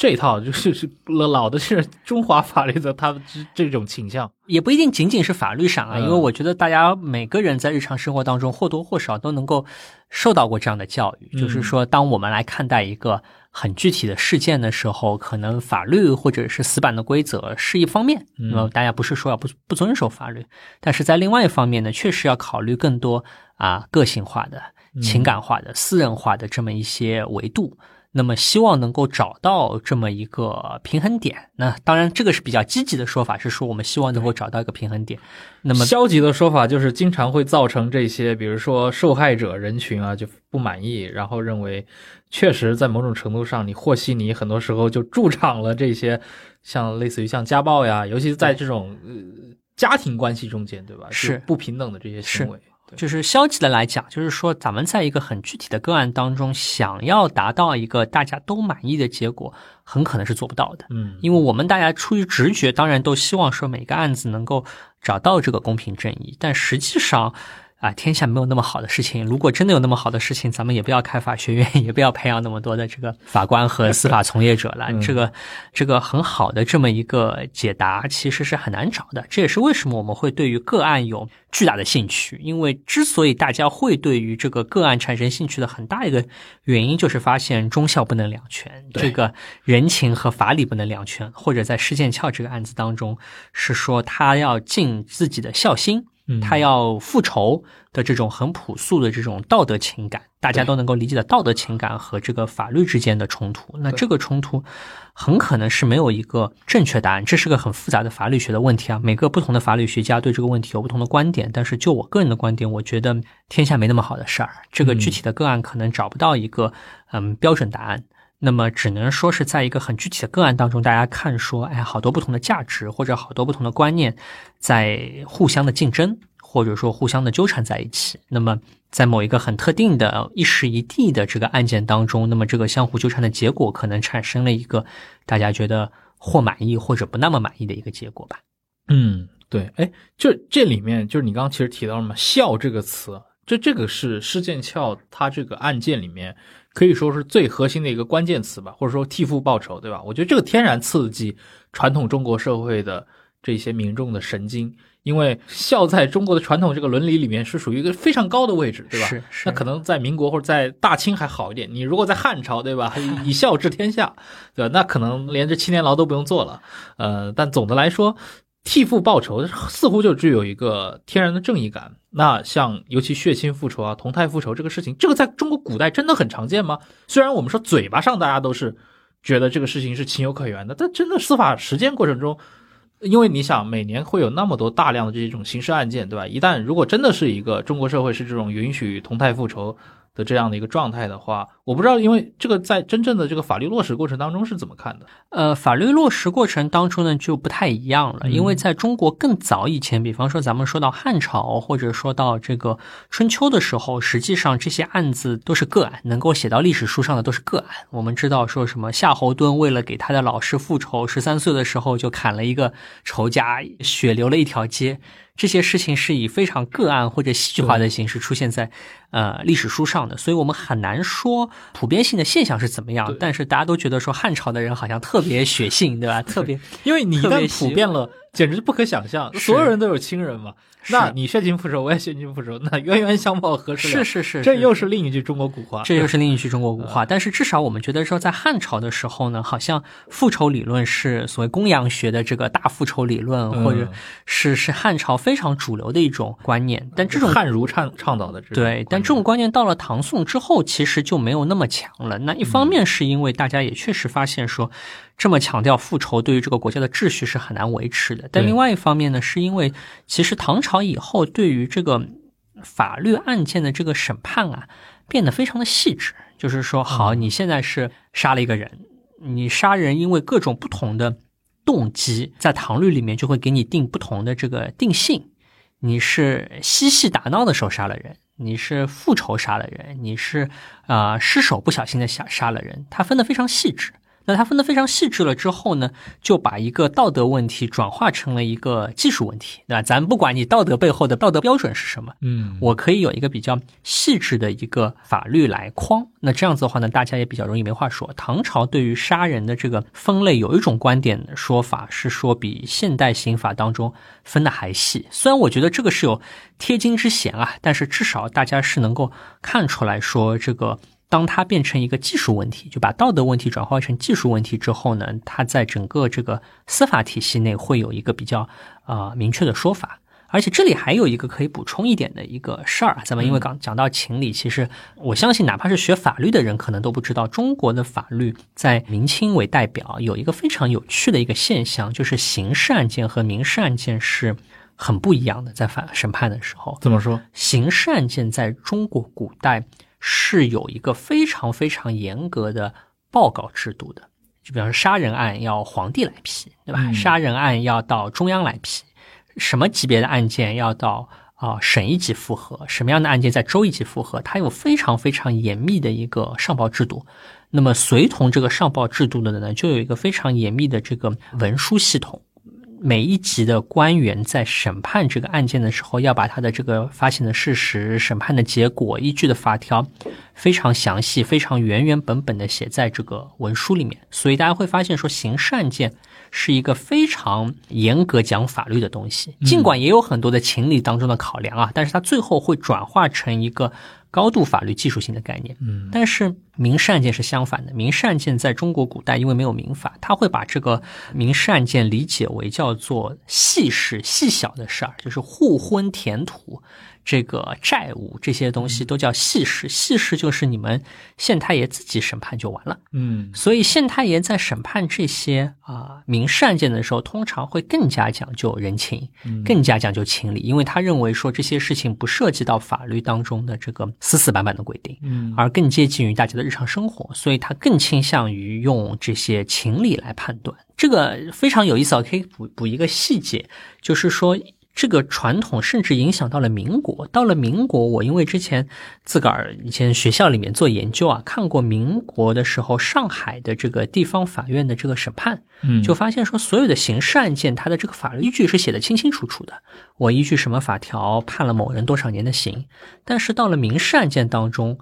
A: 这一套就是是老的是中华法律的，他这这种倾向。
B: 也不一定仅仅是法律上啊，因为我觉得大家每个人在日常生活当中或多或少都能够受到过这样的教育，就是说，当我们来看待一个很具体的事件的时候，可能法律或者是死板的规则是一方面，那么大家不是说要不不遵守法律，但是在另外一方面呢，确实要考虑更多啊个性化的、情感化的、私人化的这么一些维度。那么希望能够找到这么一个平衡点。那当然，这个是比较积极的说法，是说我们希望能够找到一个平衡点。那么
A: 消极的说法就是经常会造成这些，比如说受害者人群啊就不满意，然后认为确实在某种程度上，你和稀泥很多时候就助长了这些像类似于像家暴呀，尤其是在这种呃家庭关系中间，对吧？
B: 是
A: 不平等的这些行为。
B: 就是消极的来讲，就是说咱们在一个很具体的个案当中，想要达到一个大家都满意的结果，很可能是做不到的。
A: 嗯，
B: 因为我们大家出于直觉，当然都希望说每个案子能够找到这个公平正义，但实际上。啊，天下没有那么好的事情。如果真的有那么好的事情，咱们也不要开法学院，也不要培养那么多的这个法官和司法从业者了。这个，这个很好的这么一个解答，其实是很难找的。这也是为什么我们会对于个案有巨大的兴趣。因为之所以大家会对于这个个案产生兴趣的很大一个原因，就是发现忠孝不能两全，这个人情和法理不能两全。或者在施剑翘这个案子当中，是说他要尽自己的孝心。他要复仇的这种很朴素的这种道德情感，大家都能够理解的道德情感和这个法律之间的冲突，那这个冲突很可能是没有一个正确答案，这是个很复杂的法律学的问题啊。每个不同的法律学家对这个问题有不同的观点，但是就我个人的观点，我觉得天下没那么好的事儿，这个具体的个案可能找不到一个嗯标准答案。那么只能说是在一个很具体的个案当中，大家看说，哎，好多不同的价值或者好多不同的观念在互相的竞争，或者说互相的纠缠在一起。那么在某一个很特定的一时一地的这个案件当中，那么这个相互纠缠的结果可能产生了一个大家觉得或满意或者不那么满意的一个结果吧。
A: 嗯，对，哎，就这里面就是你刚刚其实提到了嘛，“孝”这个词，就这个是施剑翘他这个案件里面。可以说是最核心的一个关键词吧，或者说替父报仇，对吧？我觉得这个天然刺激传统中国社会的这些民众的神经，因为孝在中国的传统这个伦理里面是属于一个非常高的位置，对吧？
B: 是是。
A: 那可能在民国或者在大清还好一点，你如果在汉朝，对吧？以孝治天下，对吧？那可能连这七年牢都不用坐了。呃，但总的来说。替父报仇似乎就具有一个天然的正义感。那像尤其血亲复仇啊、同态复仇这个事情，这个在中国古代真的很常见吗？虽然我们说嘴巴上大家都是觉得这个事情是情有可原的，但真的司法实践过程中，因为你想每年会有那么多大量的这种刑事案件，对吧？一旦如果真的是一个中国社会是这种允许同态复仇。的这样的一个状态的话，我不知道，因为这个在真正的这个法律落实过程当中是怎么看的？
B: 呃，法律落实过程当中呢就不太一样了，因为在中国更早以前，比方说咱们说到汉朝或者说到这个春秋的时候，实际上这些案子都是个案，能够写到历史书上的都是个案。我们知道说什么夏侯惇为了给他的老师复仇，十三岁的时候就砍了一个仇家，血流了一条街。这些事情是以非常个案或者戏剧化的形式出现在，呃，历史书上的，所以我们很难说普遍性的现象是怎么样，但是大家都觉得说汉朝的人好像特别血性，对吧？特别
A: 因为你一旦普遍了，简直不可想象，所有人都有亲人嘛。
B: 是
A: 那你血亲复仇，我也血亲复仇，那冤冤相报何时了？
B: 是是是，
A: 这又是另一句中国古话。
B: 这又是另一句中国古话，但是至少我们觉得说，在汉朝的时候呢，好像复仇理论是所谓公羊学的这个大复仇理论，
A: 嗯
B: 或者是是汉朝非常主流的一种观念。但这种
A: 汉儒倡倡导的这种
B: 对，但这种观念到了唐宋之后，其实就没有那么强了。那一方面是因为大家也确实发现说，这么强调复仇对于这个国家的秩序是很难维持的。但另外一方面呢，是因为其实唐朝以后对于这个法律案件的这个审判啊，变得非常的细致。就是说，好，你现在是杀了一个人，你杀人因为各种不同的动机，在唐律里面就会给你定不同的这个定性。你是嬉戏打闹的时候杀了人，你是复仇杀了人，你是啊、呃失手不小心的杀杀了人，它分得非常细致。那它分得非常细致了之后呢，就把一个道德问题转化成了一个技术问题，对吧？咱不管你道德背后的道德标准是什么，
A: 嗯，
B: 我可以有一个比较细致的一个法律来框。那这样子的话呢，大家也比较容易没话说。唐朝对于杀人的这个分类有一种观点说法是说，比现代刑法当中分的还细。虽然我觉得这个是有贴金之嫌啊，但是至少大家是能够看出来说这个。当它变成一个技术问题，就把道德问题转化成技术问题之后呢，它在整个这个司法体系内会有一个比较啊、呃明确的说法。而且这里还有一个可以补充一点的一个事儿啊，咱们因为刚讲到情理，其实我相信哪怕是学法律的人，可能都不知道中国的法律在明清为代表有一个非常有趣的一个现象，就是刑事案件和民事案件是很不一样的，在法审判的时候，
A: 怎么说？
B: 刑事案件在中国古代是有一个非常非常严格的报告制度的，就比方说杀人案要皇帝来批，对吧？
A: 嗯
B: 杀人案要到中央来批，什么级别的案件要到啊、省一级复核，什么样的案件在州一级复核，它有非常非常严密的一个上报制度。那么随同这个上报制度的呢，就有一个非常严密的这个文书系统。每一级的官员在审判这个案件的时候，要把他的这个发现的事实、审判的结果、依据的法条，非常详细、非常原原本本的写在这个文书里面。所以大家会发现说，刑事案件是一个非常严格讲法律的东西，尽管也有很多的情理当中的考量啊，但是它最后会转化成一个高度法律技术性的概念。
A: 嗯，
B: 但是民事案件是相反的，民事案件在中国古代因为没有民法，他会把这个民事案件理解为叫做细事、细小的事儿，就是互婚、田土、这个债务这些东西都叫细事。细事就是你们县太爷自己审判就完了。
A: 嗯
B: 所以县太爷在审判这些啊、民事案件的时候，通常会更加讲究人情，更加讲究情理，因为他认为说这些事情不涉及到法律当中的这个死死板板的规定，
A: 嗯
B: 而更接近于大家的日常生活，所以他更倾向于用这些情理来判断。这个非常有意思啊，可以补补一个细节，就是说。这个传统甚至影响到了民国。到了民国，我因为之前自个儿以前学校里面做研究啊，看过民国的时候上海的这个地方法院的这个审判，
A: 嗯，
B: 就发现说所有的刑事案件，它的这个法律依据是写的清清楚楚的。我依据什么法条判了某人多少年的刑，但是到了民事案件当中，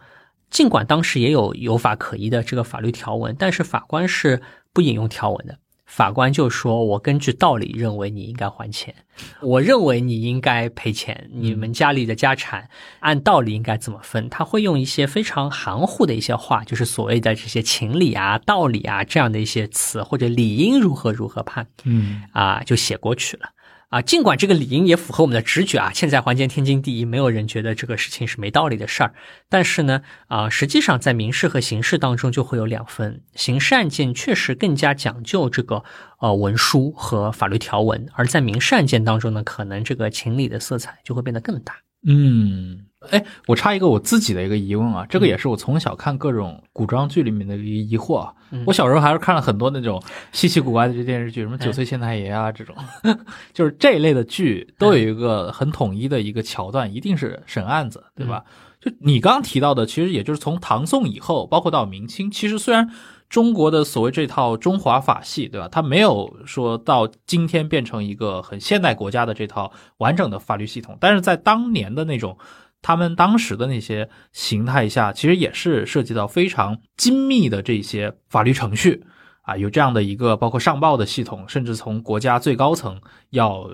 B: 尽管当时也有有法可依的这个法律条文，但是法官是不引用条文的。法官就说：“我根据道理认为你应该还钱，我认为你应该赔钱，你们家里的家产按道理应该怎么分？”他会用一些非常含糊的一些话，就是所谓的这些情理啊、道理啊这样的一些词，或者理应如何如何判
A: 嗯
B: 啊，就写过去了。啊，尽管这个理应也符合我们的直觉啊，欠债还钱天经地义，没有人觉得这个事情是没道理的事儿。但是呢，啊，实际上在民事和刑事当中就会有两分，刑事案件确实更加讲究这个呃文书和法律条文，而在民事案件当中呢，可能这个情理的色彩就会变得更大。
A: 嗯，哎，我插一个我自己的一个疑问啊，这个也是我从小看各种古装剧里面的一个疑惑啊。
B: 嗯
A: 我小时候还是看了很多那种稀奇古怪的这电视剧，什么
B: 哎《
A: 九岁县太爷》啊这种，就是这一类的剧都有一个很统一的一个桥段，一定是审案子，对吧？就你刚刚提到的，其实也就是从唐宋以后，包括到明清，其实虽然中国的所谓这套中华法系，对吧？它没有说到今天变成一个很现代国家的这套完整的法律系统，但是在当年的那种他们当时的那些形态下，其实也是涉及到非常精密的这些法律程序啊，有这样的一个包括上报的系统，甚至从国家最高层要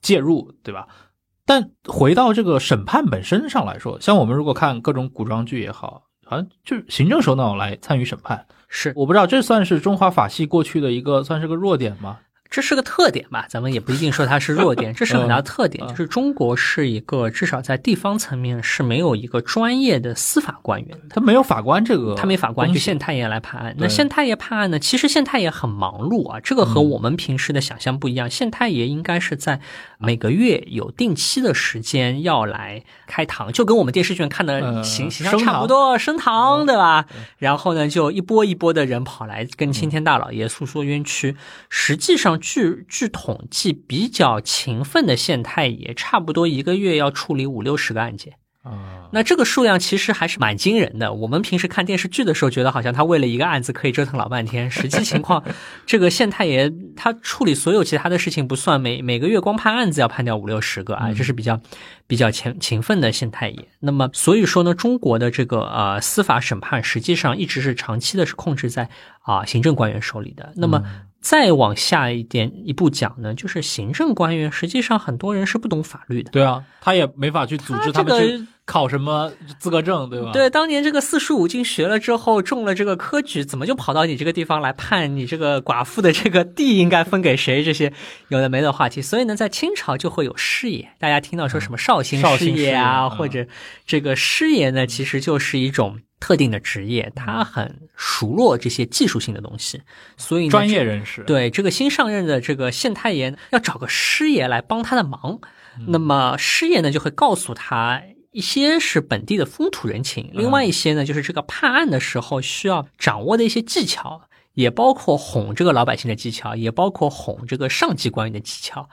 A: 介入，对吧？但回到这个审判本身上来说，像我们如果看各种古装剧也好，好像就是行政首脑来参与审判，
B: 是
A: 我不知道这算是中华法系过去的一个算是个弱点吗？
B: 这是个特点吧，咱们也不一定说它是弱点，这是很大的特点，
A: 嗯
B: 就是中国是一个至少在地方层面是没有一个专业的司法官员。
A: 他没有法官这个，
B: 他没法官，就县太爷来判案。那县太爷判案呢？其实县太爷很忙碌啊，这个和我们平时的想象不一样。县太爷应该是在每个月有定期的时间要来开堂，就跟我们电视剧看的
A: 呃
B: 形形象差不多，升堂对吧？然后呢，就一波一波的人跑来跟青天大老爷诉说冤屈。实际上，据据统计，比较勤奋的县太爷，差不多一个月要处理五六十个案件。
A: 啊，
B: 那这个数量其实还是蛮惊人的。我们平时看电视剧的时候，觉得好像他为了一个案子可以折腾老半天。实际情况，这个县太爷他处理所有其他的事情不算，每每个月光判案子要判掉五六十个啊，这是比较比较勤勤奋的县太爷。那么所以说呢，中国的这个呃司法审判实际上一直是长期的是控制在啊、行政官员手里的。那么再往下一点一步讲呢，就是行政官员实际上很多人是不懂法律的。
A: 对啊，他也没法去组织他们去考什么资格证，对吧？
B: 对，当年这个四书五经学了之后，中了这个科举，怎么就跑到你这个地方来判你这个寡妇的这个地应该分给谁？这些有的没的话题。所以呢，在清朝就会有师爷，大家听到说什么绍兴师爷啊，
A: 嗯
B: 或者这个师爷呢，其实就是一种特定的职业，他很熟络这些技术性的东西，所以
A: 专业人士，
B: 对这个新上任的这个县太爷要找个师爷来帮他的忙，那么师爷呢就会告诉他。一些是本地的风土人情，另外一些呢，就是这个判案的时候需要掌握的一些技巧，也包括哄这个老百姓的技巧，也包括哄这个上级官员的技巧。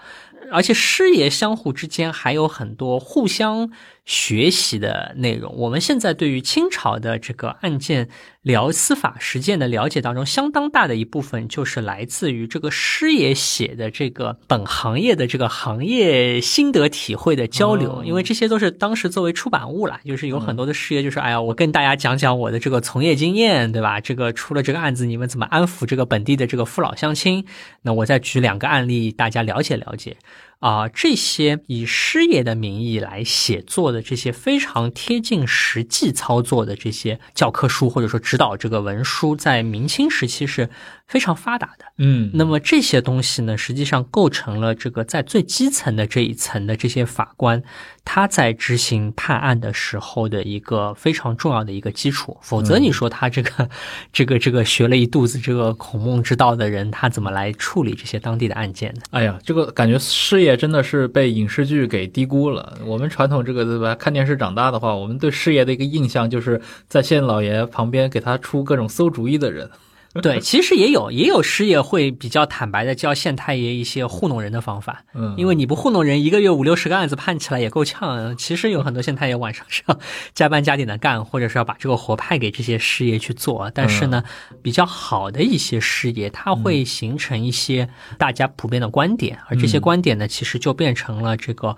B: 而且师爷相互之间还有很多互相学习的内容。我们现在对于清朝的这个案件聊司法实践的了解当中，相当大的一部分就是来自于这个师爷写的这个本行业的这个行业心得体会的交流，
A: 哦
B: 因为这些都是当时作为出版物啦，就是有很多的师爷就是，哎呀，我跟大家讲讲我的这个从业经验，对吧？这个出了这个案子，你们怎么安抚这个本地的这个父老乡亲？那我再举两个案例，大家了解了解。啊、这些以师爷的名义来写作的这些非常贴近实际操作的这些教科书或者说指导这个文书，在明清时期是非常发达的。
A: 嗯，
B: 那么这些东西呢，实际上构成了这个在最基层的这一层的这些法官，他在执行判案的时候的一个非常重要的一个基础。否则，你说他这个、这个、这个学了一肚子这个孔孟之道的人，他怎么来处理这些当地的案件呢？
A: 哎呀，这个感觉事业真的是被影视剧给低估了。我们传统这个对吧，看电视长大的话，我们对事业的一个印象就是在县老爷旁边给他出各种馊主意的人。
B: 对，其实也有也有师爷会比较坦白的教县太爷一些糊弄人的方法，
A: 嗯，
B: 因为你不糊弄人，一个月五六十个案子判起来也够呛。其实有很多县太爷晚上是要加班加点的干，或者是要把这个活派给这些师爷去做。但是呢，比较好的一些师爷，他会形成一些大家普遍的观点，而这些观点呢，其实就变成了这个。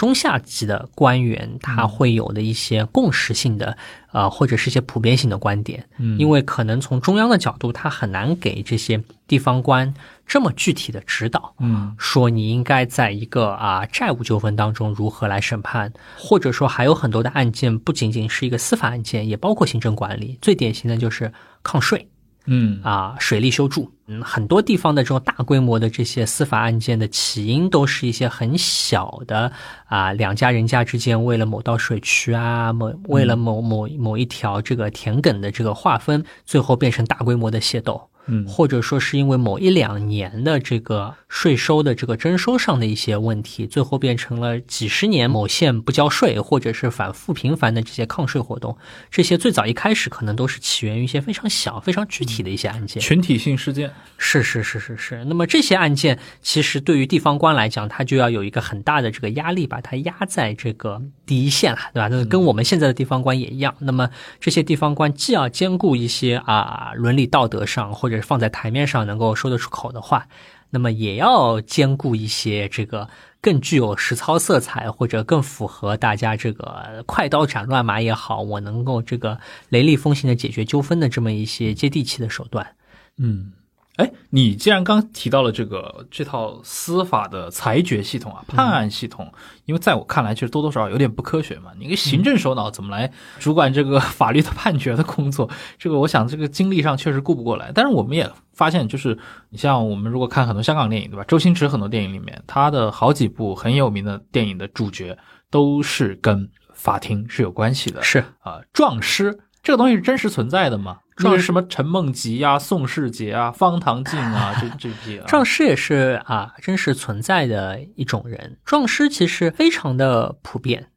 B: 啊，中下级的官员他会有的一些共识性的，呃，或者是一些普遍性的观点，
A: 嗯。
B: 因为可能从中央的角度，他很难给这些地方官这么具体的指导，
A: 嗯。
B: 说你应该在一个啊债务纠纷当中如何来审判，或者说还有很多的案件不仅仅是一个司法案件，也包括行政管理，最典型的就是抗税。
A: 嗯。
B: 啊，水利修筑，嗯，很多地方的这种大规模的这些司法案件的起因，都是一些很小的啊，两家人家之间为了某道水渠啊，某为了某某某一条这个田埂的这个划分，最后变成大规模的械斗。
A: 嗯
B: 或者说是因为某一两年的这个税收的这个征收上的一些问题，最后变成了几十年某县不交税，或者是反复频繁的这些抗税活动。这些最早一开始可能都是起源于一些非常小、非常具体的一些案件。
A: 群体性事件。
B: 是是是是是。那么这些案件其实对于地方官来讲，他就要有一个很大的这个压力，把它压在这个第一线了，对吧？那跟我们现在的地方官也一样。那么这些地方官既要兼顾一些啊伦理道德上，或者放在台面上能够说得出口的话，那么也要兼顾一些这个更具有实操色彩或者更符合大家这个快刀斩乱麻也好，我能够这个雷厉风行的解决纠纷的这么一些接地气的手段。
A: 嗯。哎，你既然刚提到了这个这套司法的裁决系统啊，判案系统，因为在我看来，其实多多少少有点不科学嘛。你个行政首脑怎么来主管这个 法律的判决的工作？这个我想这个精力上确实顾不过来。但是我们也发现，就是你像我们如果看很多香港电影，对吧？周星驰很多电影里面，他的好几部很有名的电影的主角都是跟法庭是有关系的。
B: 是
A: 啊，壮师这个东西是真实存在的吗？那什么陈梦吉呀、宋世杰啊、方唐镜啊，这这些
B: 壮师也是啊，真实存在的一种人。壮师其实非常的普遍，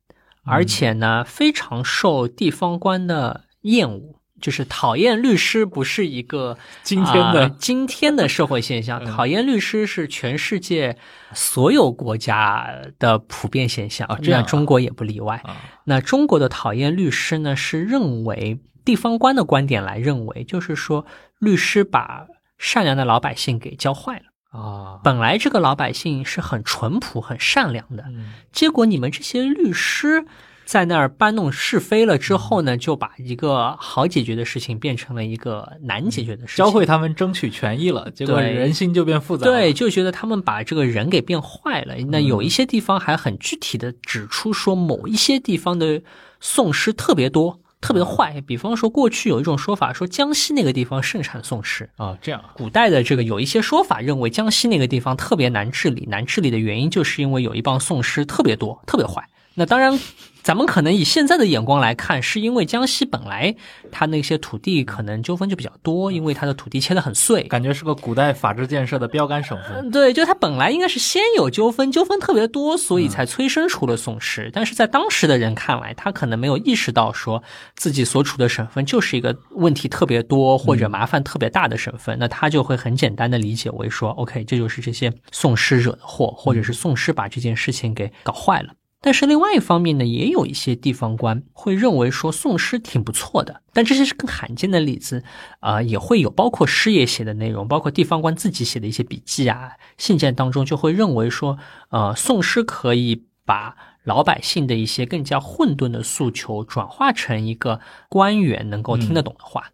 B: 而且呢，非常受地方官的厌恶。就是讨厌律师不是一个
A: 今天的
B: 今天的社会现象，讨厌律师是全世界所有国家的普遍现象，
A: 这样
B: 中国也不例外。那中国的讨厌律师呢，是认为。地方官的观点来认为，就是说，律师把善良的老百姓给教坏了
A: 啊！
B: 本来这个老百姓是很淳朴、很善良的，结果你们这些律师在那儿搬弄是非了之后呢，就把一个好解决的事情变成了一个难解决的事情，
A: 教会他们争取权益了，结果人心就变复杂。
B: 对，就觉得他们把这个人给变坏了。那有一些地方还很具体的指出说，某一些地方的宋师特别多。特别坏，比方说过去有一种说法说江西那个地方盛产宋诗
A: 啊，这样
B: 古代的这个有一些说法认为江西那个地方特别难治理，难治理的原因就是因为有一帮宋诗特别多，特别坏。那当然。咱们可能以现在的眼光来看，是因为江西本来它那些土地可能纠纷就比较多，因为它的土地切得很碎，
A: 感觉是个古代法治建设的标杆省份。
B: 对，就它本来应该是先有纠纷，纠纷特别多，所以才催生出了宋诗。但是在当时的人看来，他可能没有意识到说自己所处的省份就是一个问题特别多或者麻烦特别大的省份，那他就会很简单的理解为说，OK，这就是这些宋诗惹的祸，或者是宋诗把这件事情给搞坏了。但是另外一方面呢，也有一些地方官会认为说宋诗挺不错的，但这些是更罕见的例子，啊，也会有包括师爷写的内容，包括地方官自己写的一些笔记啊、信件当中，就会认为说，呃，宋诗可以把老百姓的一些更加混沌的诉求转化成一个官员能够听得懂的话。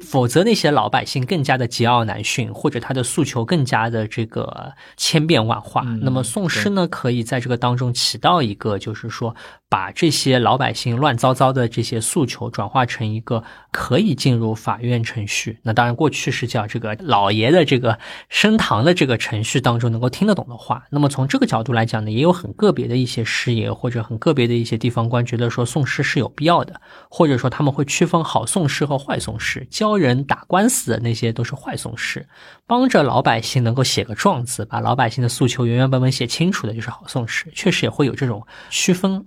B: 否则那些老百姓更加的桀骜难驯，或者他的诉求更加的这个千变万化。那么宋诗呢，可以在这个当中起到一个，就是说。把这些老百姓乱糟糟的这些诉求转化成一个可以进入法院程序，那当然过去是叫这个老爷的这个升堂的这个程序当中能够听得懂的话。那么从这个角度来讲呢，也有很个别的一些师爷或者很个别的一些地方官觉得说宋诗是有必要的，或者说他们会区分好宋诗和坏宋诗，教人打官司的那些都是坏宋诗，帮着老百姓能够写个状子，把老百姓的诉求原原本本写清楚的就是好宋诗，确实也会有这种区分。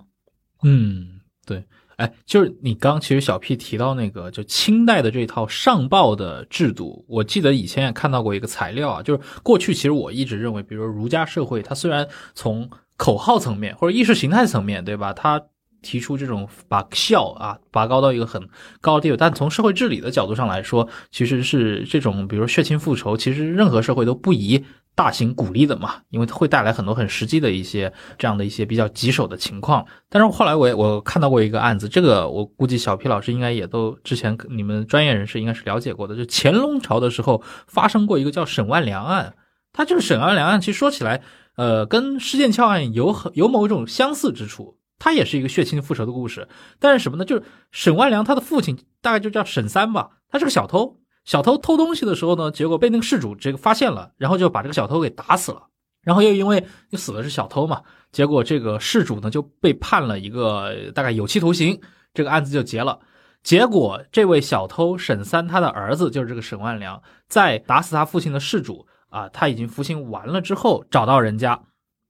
A: 嗯，对，哎，就是你刚其实小 P 提到那个，就清代的这套上报的制度，我记得以前也看到过一个材料啊，就是过去其实我一直认为，比如儒家社会，它虽然从口号层面或者意识形态层面，对吧，它提出这种把孝啊拔高到一个很高的地位，但从社会治理的角度上来说，其实是这种，比如血亲复仇，其实任何社会都不宜。大型鼓励的嘛，因为它会带来很多很实际的一些这样的一些比较棘手的情况。但是后来我我看到过一个案子，这个我估计小皮老师应该也都之前你们专业人士应该是了解过的，就乾隆朝的时候发生过一个叫沈万良案。它这个沈万良案其实说起来，呃，跟施剑翘案有很有某一种相似之处，他也是一个血亲复仇的故事。但是什么呢？就是沈万良他的父亲大概就叫沈三吧，他是个小偷。小偷偷东西的时候呢，结果被那个事主这个发现了，然后就把这个小偷给打死了。然后又因为你死的是小偷嘛，结果这个事主呢就被判了一个大概有期徒刑，这个案子就结了。结果这位小偷沈三他的儿子就是这个沈万良，在打死他父亲的事主啊，他已经服刑完了之后，找到人家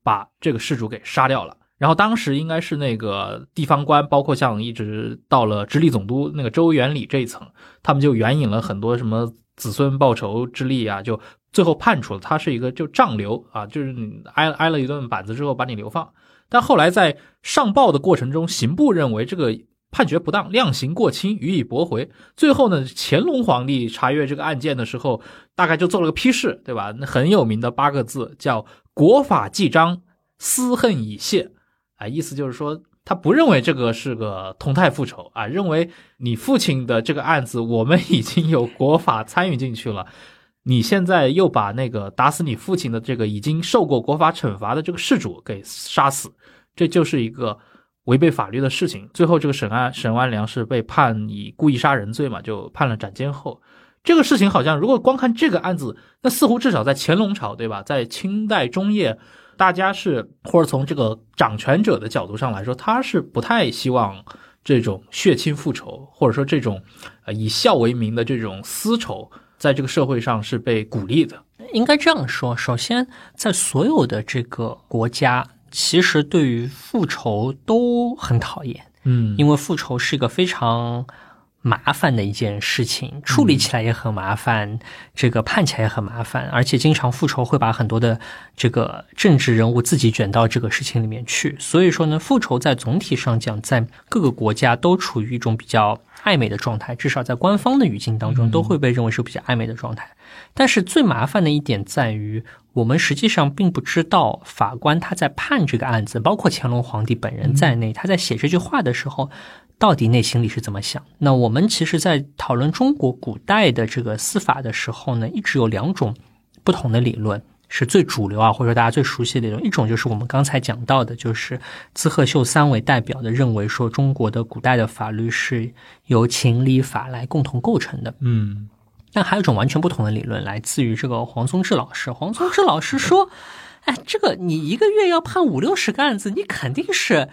A: 把这个事主给杀掉了。然后当时应该是那个地方官，包括像一直到了直隶总督那个周元礼这一层，他们就援引了很多什么子孙报仇之力啊，就最后判处了他是一个就杖流啊，就是你挨挨了一顿板子之后把你流放。但后来在上报的过程中，刑部认为这个判决不当，量刑过轻，予以驳回。最后呢，乾隆皇帝查阅这个案件的时候，大概就做了个批示，对吧？那很有名的八个字叫“国法既彰，私恨已泄”，啊，意思就是说他不认为这个是个同态复仇啊，认为你父亲的这个案子我们已经有国法参与进去了，你现在又把那个打死你父亲的这个已经受过国法惩罚的这个事主给杀死，这就是一个。违背法律的事情，最后这个沈安沈万良是被判以故意杀人罪嘛，就判了斩监后。这个事情好像如果光看这个案子，那似乎至少在乾隆朝，对吧？在清代中叶，大家是或者从这个掌权者的角度上来说，他是不太希望这种血亲复仇，或者说这种呃以孝为名的这种私仇，在这个社会上是被鼓励的。
B: 应该这样说，首先在所有的这个国家。其实对于复仇都很讨厌，
A: 嗯，
B: 因为复仇是一个非常麻烦的一件事情，处理起来也很麻烦，这个判起来也很麻烦，而且经常复仇会把很多的这个政治人物自己卷到这个事情里面去。所以说呢，复仇在总体上讲，在各个国家都处于一种比较暧昧的状态，至少在官方的语境当中都会被认为是比较暧昧的状态。但是最麻烦的一点在于。我们实际上并不知道法官他在判这个案子，包括乾隆皇帝本人在内，他在写这句话的时候，到底内心里是怎么想。那我们其实，在讨论中国古代的这个司法的时候呢，一直有两种不同的理论是最主流啊，或者说大家最熟悉的理论。一种就是我们刚才讲到的，就是滋贺秀三为代表的，认为说中国的古代的法律是由情理法来共同构成的。
A: 嗯。
B: 但还有一种完全不同的理论，来自于这个黄宗智老师。黄宗智老师说：“哎，这个你一个月要判五六十个案子，你肯定是。”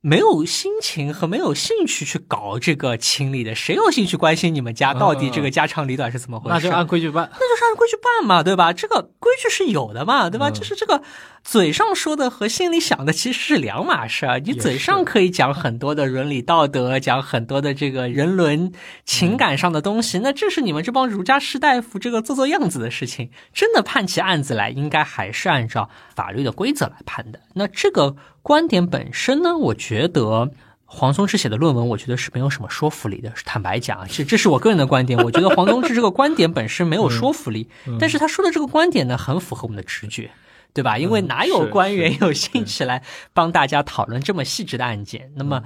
B: 没有心情和没有兴趣去搞这个清理的，谁有兴趣关心你们家到底这个家长里短是怎么回事？
A: 那就按规矩办，
B: 那就是按规矩办嘛，对吧？这个规矩是有的嘛，对吧？就是这个嘴上说的和心里想的其实是两码事儿。你嘴上可以讲很多的伦理道德，讲很多的这个人伦情感上的东西，那这是你们这帮儒家士大夫这个做做样子的事情。真的判起案子来，应该还是按照法律的规则来判的。那这个。观点本身呢，我觉得黄宗智写的论文，我觉得是没有什么说服力的。坦白讲，这这是我个人的观点。我觉得黄宗智这个观点本身没有说服力，但是他说的这个观点呢，很符合我们的直觉，对吧？因为哪有官员有兴趣来帮大家讨论这么细致的案件？那么，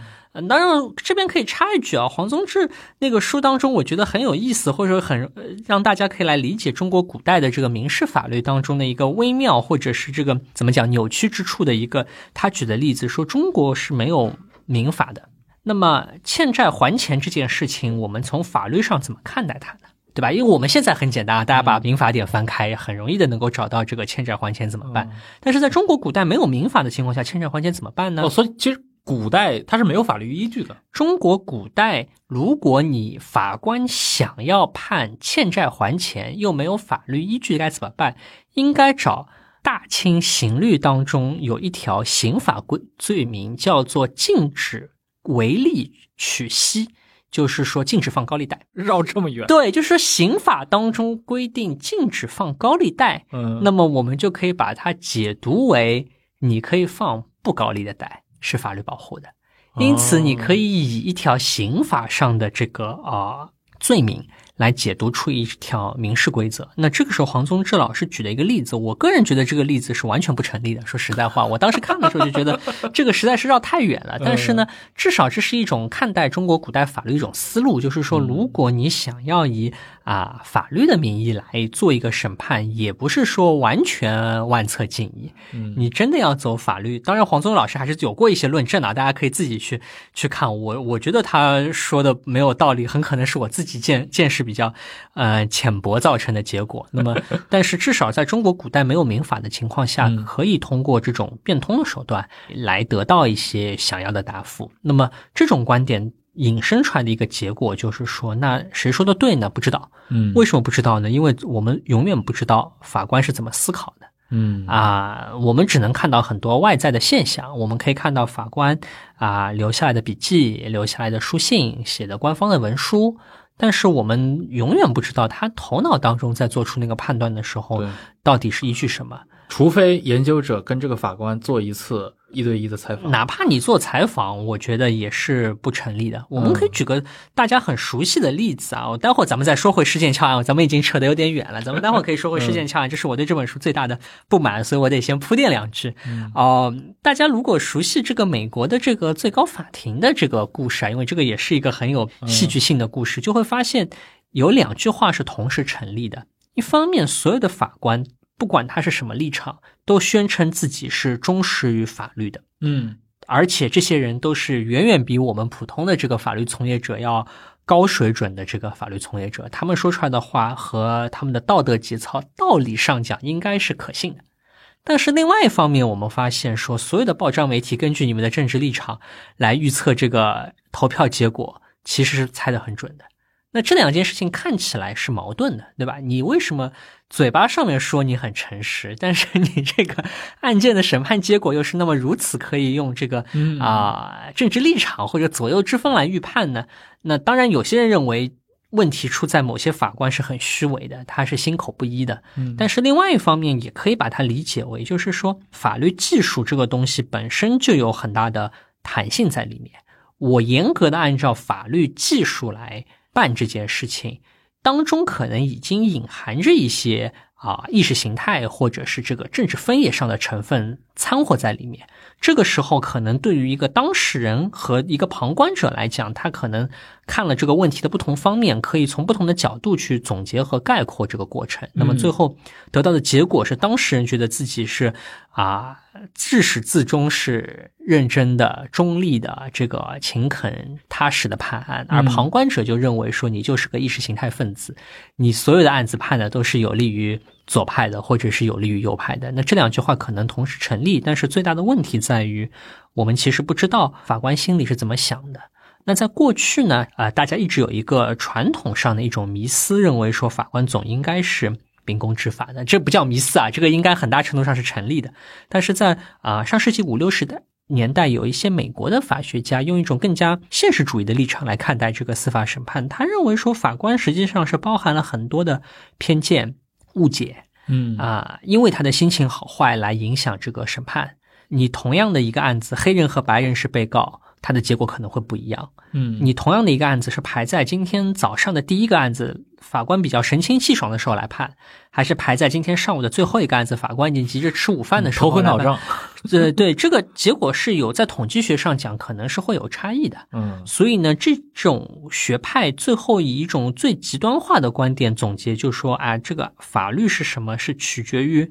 B: 当然这边可以插一句啊，黄宗智那个书当中，我觉得很有意思，或者说很让大家可以来理解中国古代的这个民事法律当中的一个微妙，或者是这个怎么讲扭曲之处的一个。他举的例子说，中国是没有民法的。那么欠债还钱这件事情，我们从法律上怎么看待它呢？对吧？因为我们现在很简单啊，大家把民法典翻开，很容易的能够找到这个欠债还钱怎么办。但是在中国古代没有民法的情况下，欠债还钱怎么办呢？
A: 哦，所以其实。古代它是没有法律依据的。
B: 中国古代，如果你法官想要判欠债还钱，又没有法律依据，该怎么办？应该找《大清刑律》当中有一条刑法规罪名，叫做禁止为利取息，就是说禁止放高利贷。
A: 绕这么远？
B: 对，就是说刑法当中规定禁止放高利贷。
A: 嗯，
B: 那么我们就可以把它解读为你可以放不高利的贷。是法律保护的，因此你可以以一条刑法上的这个啊罪名。来解读出一条民事规则。那这个时候，黄宗志老师举了一个例子，我个人觉得这个例子是完全不成立的。说实在话，我当时看的时候就觉得 这个实在是绕太远了。但是呢，至少这是一种看待中国古代法律一种思路，就是说，如果你想要以啊法律的名义来做一个审判，也不是说完全万策尽矣。
A: 嗯，
B: 你真的要走法律，当然黄宗老师还是有过一些论证啊，大家可以自己去去看。我我觉得他说的没有道理，很可能是我自己见见识比。比较，呃，浅薄造成的结果。那么，但是至少在中国古代没有民法的情况下，可以通过这种变通的手段来得到一些想要的答复。那么，这种观点引申出来的一个结果就是说，那谁说的对呢？不知道。
A: 嗯，
B: 为什么不知道呢？因为我们永远不知道法官是怎么思考的。
A: 嗯
B: 啊，我们只能看到很多外在的现象。我们可以看到法官啊留下来的笔记、留下来的书信、写的官方的文书。但是我们永远不知道他头脑当中在做出那个判断的时候，到底是依据什么。
A: 除非研究者跟这个法官做一次一对一的采访。
B: 哪怕你做采访，我觉得也是不成立的。我们可以举个大家很熟悉的例子啊，我待会儿咱们再说回事件翘案，咱们已经扯得有点远了，咱们待会儿可以说回事件翘案，这是我对这本书最大的不满，所以我得先铺垫两句。哦，大家如果熟悉这个美国的这个最高法庭的这个故事啊，因为这个也是一个很有戏剧性的故事，就会发现有两句话是同时成立的。一方面，所有的法官不管他是什么立场，都宣称自己是忠实于法律的。
A: 嗯，
B: 而且这些人都是远远比我们普通的这个法律从业者要高水准的这个法律从业者，他们说出来的话和他们的道德节操，道理上讲应该是可信的。但是另外一方面，我们发现说，所有的报章媒体根据你们的政治立场来预测这个投票结果，其实是猜得很准的。那这两件事情看起来是矛盾的，对吧？你为什么嘴巴上面说你很诚实，但是你这个案件的审判结果又是那么如此可以用这个啊政治立场或者左右之分来预判呢？那当然，有些人认为问题出在某些法官是很虚伪的，他是心口不一的。嗯但是另外一方面，也可以把它理解为，就是说法律技术这个东西本身就有很大的弹性在里面。我严格的按照法律技术来。办这件事情当中，可能已经隐含着一些啊意识形态或者是这个政治分野上的成分掺和在里面。这个时候，可能对于一个当事人和一个旁观者来讲，他可能看了这个问题的不同方面，可以从不同的角度去总结和概括这个过程。那么最后得到的结果是，当事人觉得自己是啊自始至终是认真的、中立的、这个勤恳踏实的判案，而旁观者就认为说你就是个意识形态分子，你所有的案子判的都是有利于。左派的，或者是有利于右派的，那这两句话可能同时成立，但是最大的问题在于，我们其实不知道法官心里是怎么想的。那在过去呢，啊，大家一直有一个传统上的一种迷思，认为说法官总应该是秉公执法的，这不叫迷思啊，这个应该很大程度上是成立的。但是在啊上世纪五六十代年代，有一些美国的法学家用一种更加现实主义的立场来看待这个司法审判，他认为说法官实际上是包含了很多的偏见。误解，
A: 嗯
B: 啊，因为他的心情好坏来影响这个审判。你同样的一个案子，黑人和白人是被告。它的结果可能会不一样。
A: 嗯，
B: 你同样的一个案子是排在今天早上的第一个案子，法官比较神清气爽的时候来判，还是排在今天上午的最后一个案子，法官已经急着吃午饭的时候？
A: 头昏脑胀。
B: 对 对，这个结果是有在统计学上讲，可能是会有差异的。
A: 嗯，
B: 所以呢，这种学派最后以一种最极端化的观点总结，就说啊，这个法律是什么？是取决于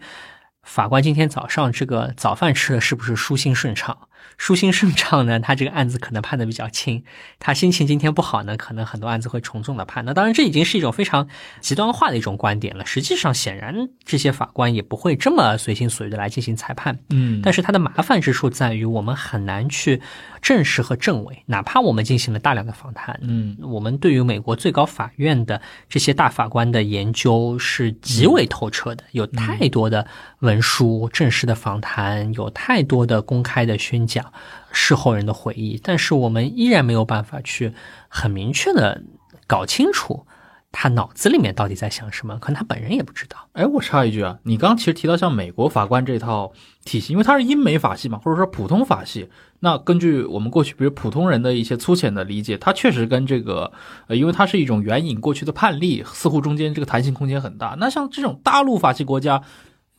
B: 法官今天早上这个早饭吃的是不是舒心顺畅。舒心顺畅呢，他这个案子可能判的比较轻；他心情今天不好呢，可能很多案子会从重的判。那当然，这已经是一种非常极端化的一种观点了。实际上，显然这些法官也不会这么随心所欲的来进行裁判。
A: 嗯，
B: 但是它的麻烦之处在于，我们很难去证实和证伪。哪怕我们进行了大量的访谈，
A: 嗯，
B: 我们对于美国最高法院的这些大法官的研究是极为透彻的，有太多的文书、正式的访谈，有太多的公开的宣讲。事后人的回忆，但是我们依然没有办法去很明确的搞清楚他脑子里面到底在想什么，可能他本人也不知道。
A: 哎，我插一句啊，你刚刚其实提到像美国法官这套体系，因为它是英美法系嘛，或者说普通法系，那根据我们过去比如普通人的一些粗浅的理解，它确实跟这个呃，因为它是一种援引过去的判例，似乎中间这个弹性空间很大。那像这种大陆法系国家。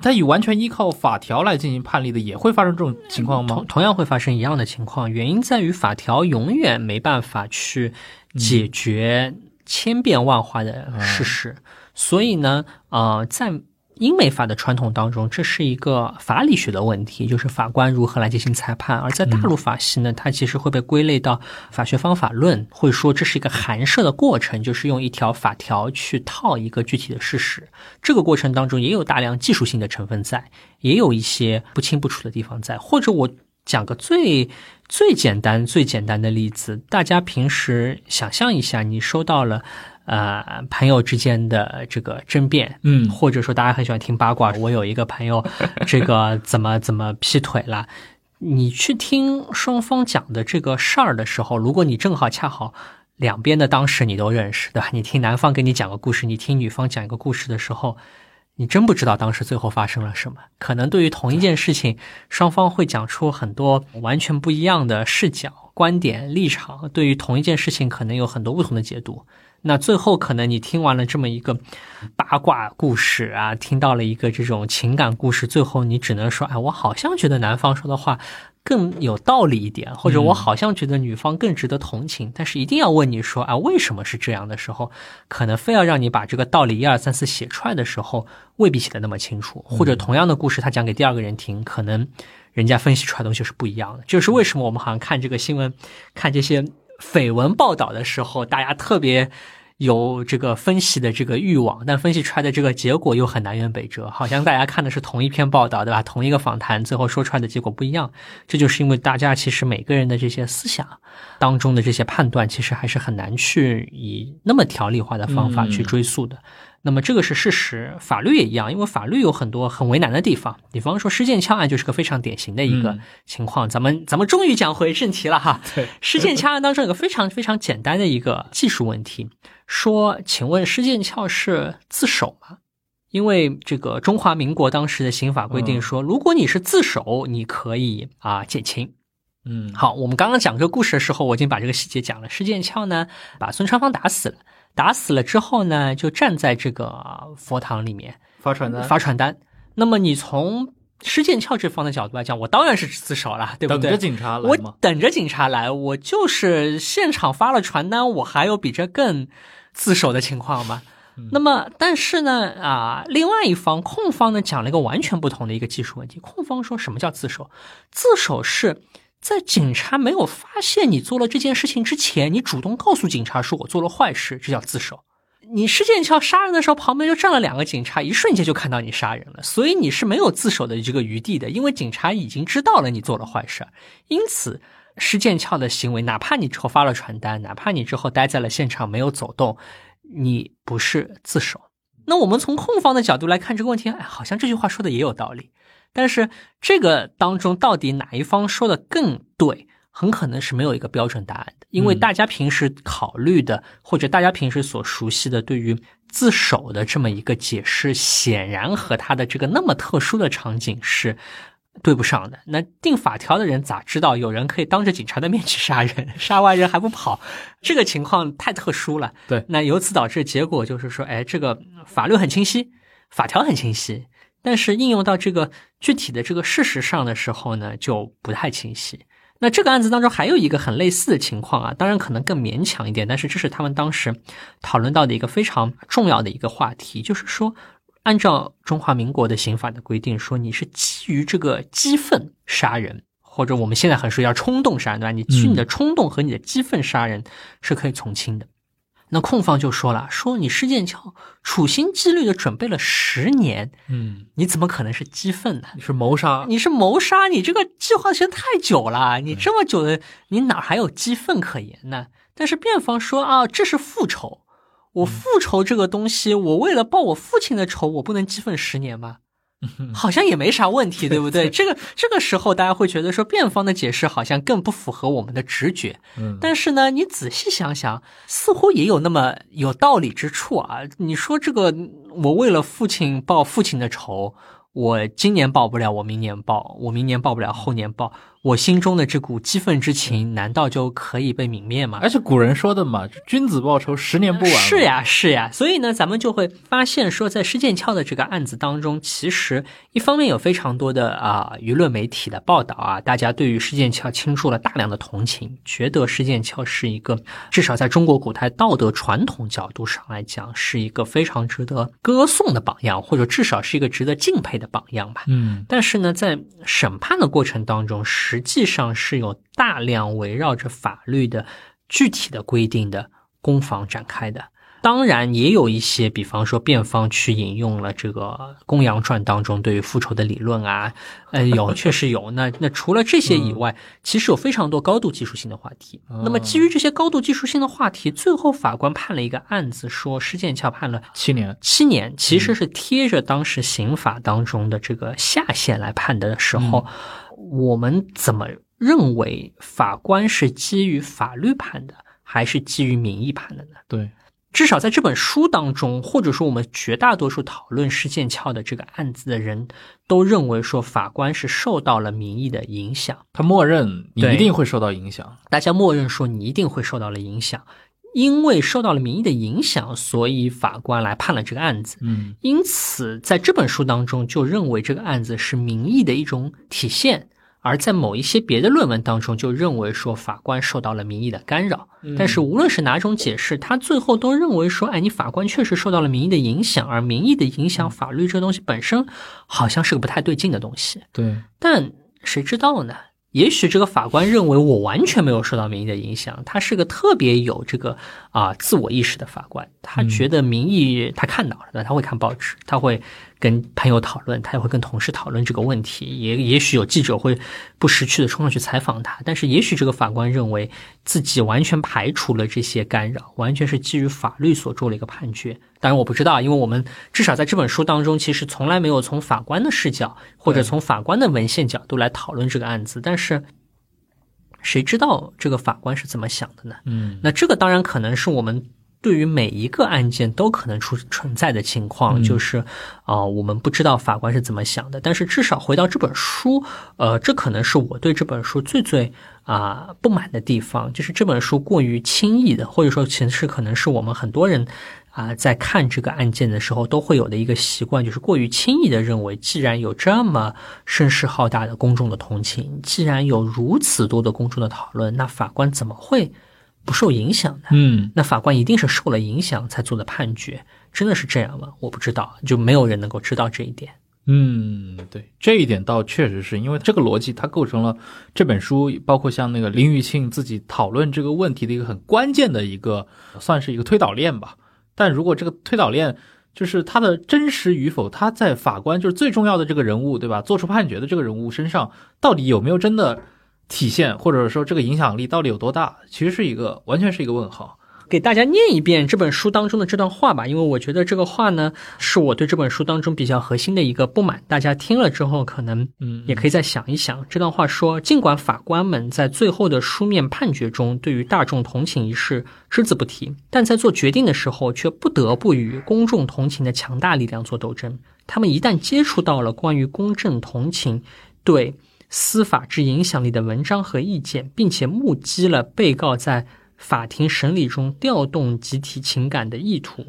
A: 他以完全依靠法条来进行判例的，也会发生这种情况吗？
B: 同同样会发生一样的情况，原因在于法条永远没办法去解决千变万化的事实，所以呢，呃，在。英美法的传统当中，这是一个法理学的问题，就是法官如何来进行裁判；而在大陆法系呢，它其实会被归类到法学方法论，会说这是一个函设的过程，就是用一条法条去套一个具体的事实。这个过程当中也有大量技术性的成分在，也有一些不清不楚的地方在。或者我讲个最最简单、最简单的例子，大家平时想象一下，你收到了。呃，朋友之间的这个争辩，
A: 嗯，
B: 或者说大家很喜欢听八卦。我有一个朋友，这个怎么怎么劈腿了？你去听双方讲的这个事儿的时候，如果你正好恰好两边的当事人你都认识，对吧？你听男方给你讲个故事，你听女方讲一个故事的时候，你真不知道当时最后发生了什么。可能对于同一件事情，双方会讲出很多完全不一样的视角、观点、立场。对于同一件事情，可能有很多不同的解读。那最后可能你听完了这么一个八卦故事啊，听到了一个这种情感故事，最后你只能说，哎，我好像觉得男方说的话更有道理一点，或者我好像觉得女方更值得同情。但是一定要问你说，啊，为什么是这样的时候，可能非要让你把这个道理一二三四写出来的时候，未必写的那么清楚。或者同样的故事，他讲给第二个人听，可能人家分析出来的东西是不一样的。就是为什么我们好像看这个新闻，看这些。绯闻报道的时候，大家特别有这个分析的这个欲望，但分析出来的这个结果又很南辕北辙，好像大家看的是同一篇报道，对吧？同一个访谈，最后说出来的结果不一样。这就是因为大家其实每个人的这些思想当中的这些判断，其实还是很难去以那么条理化的方法去追溯的。那么这个是事实，法律也一样，因为法律有很多很为难的地方。比方说施剑翘案就是个非常典型的一个情况。咱们咱们终于讲回正题了哈。
A: 对，
B: 施剑翘案当中有个非常非常简单的一个技术问题，说，请问施剑翘是自首吗？因为这个中华民国当时的刑法规定说，如果你是自首，你可以啊减轻。
A: 嗯，
B: 好，我们刚刚讲这个故事的时候，我已经把这个细节讲了。施剑翘呢，把孙传芳打死了。打死了之后呢，就站在这个佛堂里面
A: 发传单。
B: 发传单。那么你从施剑翘这方的角度来讲，我当然是自首了，对不对？
A: 等着警察来
B: 我等着警察来，我就是现场发了传单，我还有比这更自首的情况吗？那么，但是呢，啊，另外一方控方呢讲了一个完全不同的一个技术问题。控方说什么叫自首？自首是。在警察没有发现你做了这件事情之前，你主动告诉警察说我做了坏事，这叫自首。你施剑翘杀人的时候，旁边就站了两个警察，一瞬间就看到你杀人了，所以你是没有自首的这个余地的，因为警察已经知道了你做了坏事。因此，施剑翘的行为，哪怕你之后发了传单，哪怕你之后待在了现场没有走动，你不是自首。那我们从控方的角度来看这个问题，哎，好像这句话说的也有道理。但是这个当中到底哪一方说的更对，很可能是没有一个标准答案的，因为大家平时考虑的或者大家平时所熟悉的对于自首的这么一个解释，显然和他的这个那么特殊的场景是对不上的。那定法条的人咋知道有人可以当着警察的面去杀人，杀完人还不跑？这个情况太特殊了。
A: 对，
B: 那由此导致结果就是说，哎，这个法律很清晰，法条很清晰。但是应用到这个具体的这个事实上的时候呢，就不太清晰。那这个案子当中还有一个很类似的情况啊，当然可能更勉强一点，但是这是他们当时讨论到的一个非常重要的一个话题，就是说，按照中华民国的刑法的规定，说你是基于这个激愤杀人，或者我们现在很说要冲动杀人，对吧？你基于你的冲动和你的激愤杀人是可以从轻的。那控方就说了，说你施剑桥处心积虑的准备了十年，
A: 嗯，
B: 你怎么可能是激愤呢？
A: 你是谋杀，
B: 你是谋杀，你这个计划时间太久了，你这么久的，你哪还有激愤可言呢？但是辩方说啊，这是复仇，我复仇这个东西，我为了报我父亲的仇，我不能激愤十年吗？好像也没啥问题，对不对？这个这个时候，大家会觉得说辩方的解释好像更不符合我们的直觉。
A: 嗯，
B: 但是呢，你仔细想想，似乎也有那么有道理之处啊。你说这个，我为了父亲报父亲的仇。我今年报不了，我明年报；我明年报不了，后年报。我心中的这股激愤之情，难道就可以被泯灭吗？
A: 而且古人说的嘛，“君子报仇，十年不晚。”
B: 是呀，是呀。所以呢，咱们就会发现说，在施剑翘的这个案子当中，其实一方面有非常多的啊舆论媒体的报道啊，大家对于施剑翘倾注了大量的同情，觉得施剑翘是一个至少在中国古代道德传统角度上来讲，是一个非常值得歌颂的榜样，或者至少是一个值得敬佩的榜样吧。
A: 嗯，
B: 但是呢，在审判的过程当中，实际上是有大量围绕着法律的具体的规定的攻防展开的。当然，也有一些，比方说辩方去引用了这个《公羊传》当中对于复仇的理论啊，呃，有确实有。那那除了这些以外，其实有非常多高度技术性的话题。那么基于这些高度技术性的话题，最后法官判了一个案子，说施剑翘判了
A: 七年。
B: 七年其实是贴着当时刑法当中的这个下限来判的时候，我们怎么认为法官是基于法律判的，还是基于民意判的呢？
A: 对。
B: 至少在这本书当中，或者说我们绝大多数讨论施剑翘的这个案子的人，都认为说法官是受到了民意的影响，
A: 他默认你一定会受到影响。
B: 大家默认说你一定会受到了影响，因为受到了民意的影响，所以法官来判了这个案子。
A: 嗯
B: 因此，在这本书当中，就认为这个案子是民意的一种体现；而在某一些别的论文当中，就认为说法官受到了民意的干扰。但是，无论是哪种解释，他最后都认为说，哎，你法官确实受到了民意的影响，而民意的影响法律这个东西本身好像是个不太对劲的东西。
A: 对，
B: 但谁知道呢？也许这个法官认为我完全没有受到民意的影响，他是个特别有这个啊、自我意识的法官，他觉得民意他看到了的，他会看报纸，他会跟朋友讨论，他也会跟同事讨论这个问题，也也许有记者会不识趣的冲上去采访他，但是也许这个法官认为自己完全排除了这些干扰，完全是基于法律所做了一个判决。当然我不知道，因为我们至少在这本书当中，其实从来没有从法官的视角或者从法官的文献角度来讨论这个案子，但是谁知道这个法官是怎么想的呢？
A: 嗯
B: 那这个当然可能是我们对于每一个案件都可能出存在的情况，
A: 嗯
B: 就是啊、呃我们不知道法官是怎么想的。但是至少回到这本书，呃，这可能是我对这本书最最啊、不满的地方，就是这本书过于轻易的，或者说其实可能是我们很多人。啊，在看这个案件的时候，都会有的一个习惯，就是过于轻易的认为，既然有这么声势浩大的公众的同情，既然有如此多的公众的讨论，那法官怎么会不受影响呢？
A: 嗯
B: 那法官一定是受了影响才做的判决，真的是这样吗？我不知道，就没有人能够知道这一点。
A: 嗯，对，这一点倒确实是因为这个逻辑，它构成了这本书，包括像那个林玉庆自己讨论这个问题的一个很关键的一个，算是一个推导链吧。但如果这个推导链就是它的真实与否，它在法官就是最重要的这个人物，对吧？做出判决的这个人物身上，到底有没有真的体现，或者说这个影响力到底有多大，其实是一个完全是一个问号。
B: 给大家念一遍这本书当中的这段话吧，因为我觉得这个话呢，是我对这本书当中比较核心的一个不满。大家听了之后，可能
A: 嗯
B: 也可以再想一想。这段话说，尽管法官们在最后的书面判决中对于大众同情一事只字不提，但在做决定的时候却不得不与公众同情的强大力量做斗争。他们一旦接触到了关于公正同情对司法之影响力的文章和意见，并且目击了被告在法庭审理中调动集体情感的意图，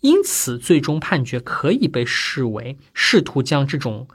B: 因此最终判决可以被视为试图将这种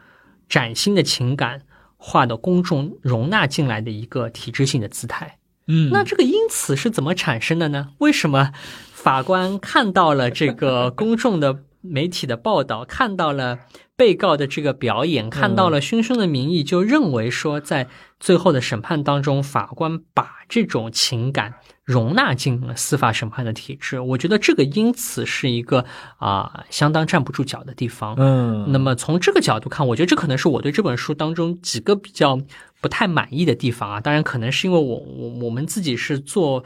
B: 崭新的情感化的公众容纳进来的一个体制性的姿态。
A: 嗯
B: 那这个因此是怎么产生的呢？为什么法官看到了这个公众的媒体的报道，看到了被告的这个表演，看到了汹汹的名义，就认为说，在最后的审判当中，法官把这种情感容纳进了司法审判的体制？我觉得这个因此是一个啊、相当站不住脚的地方。
A: 嗯，
B: 那么从这个角度看，我觉得这可能是我对这本书当中几个比较不太满意的地方啊。当然，可能是因为我我我们自己是做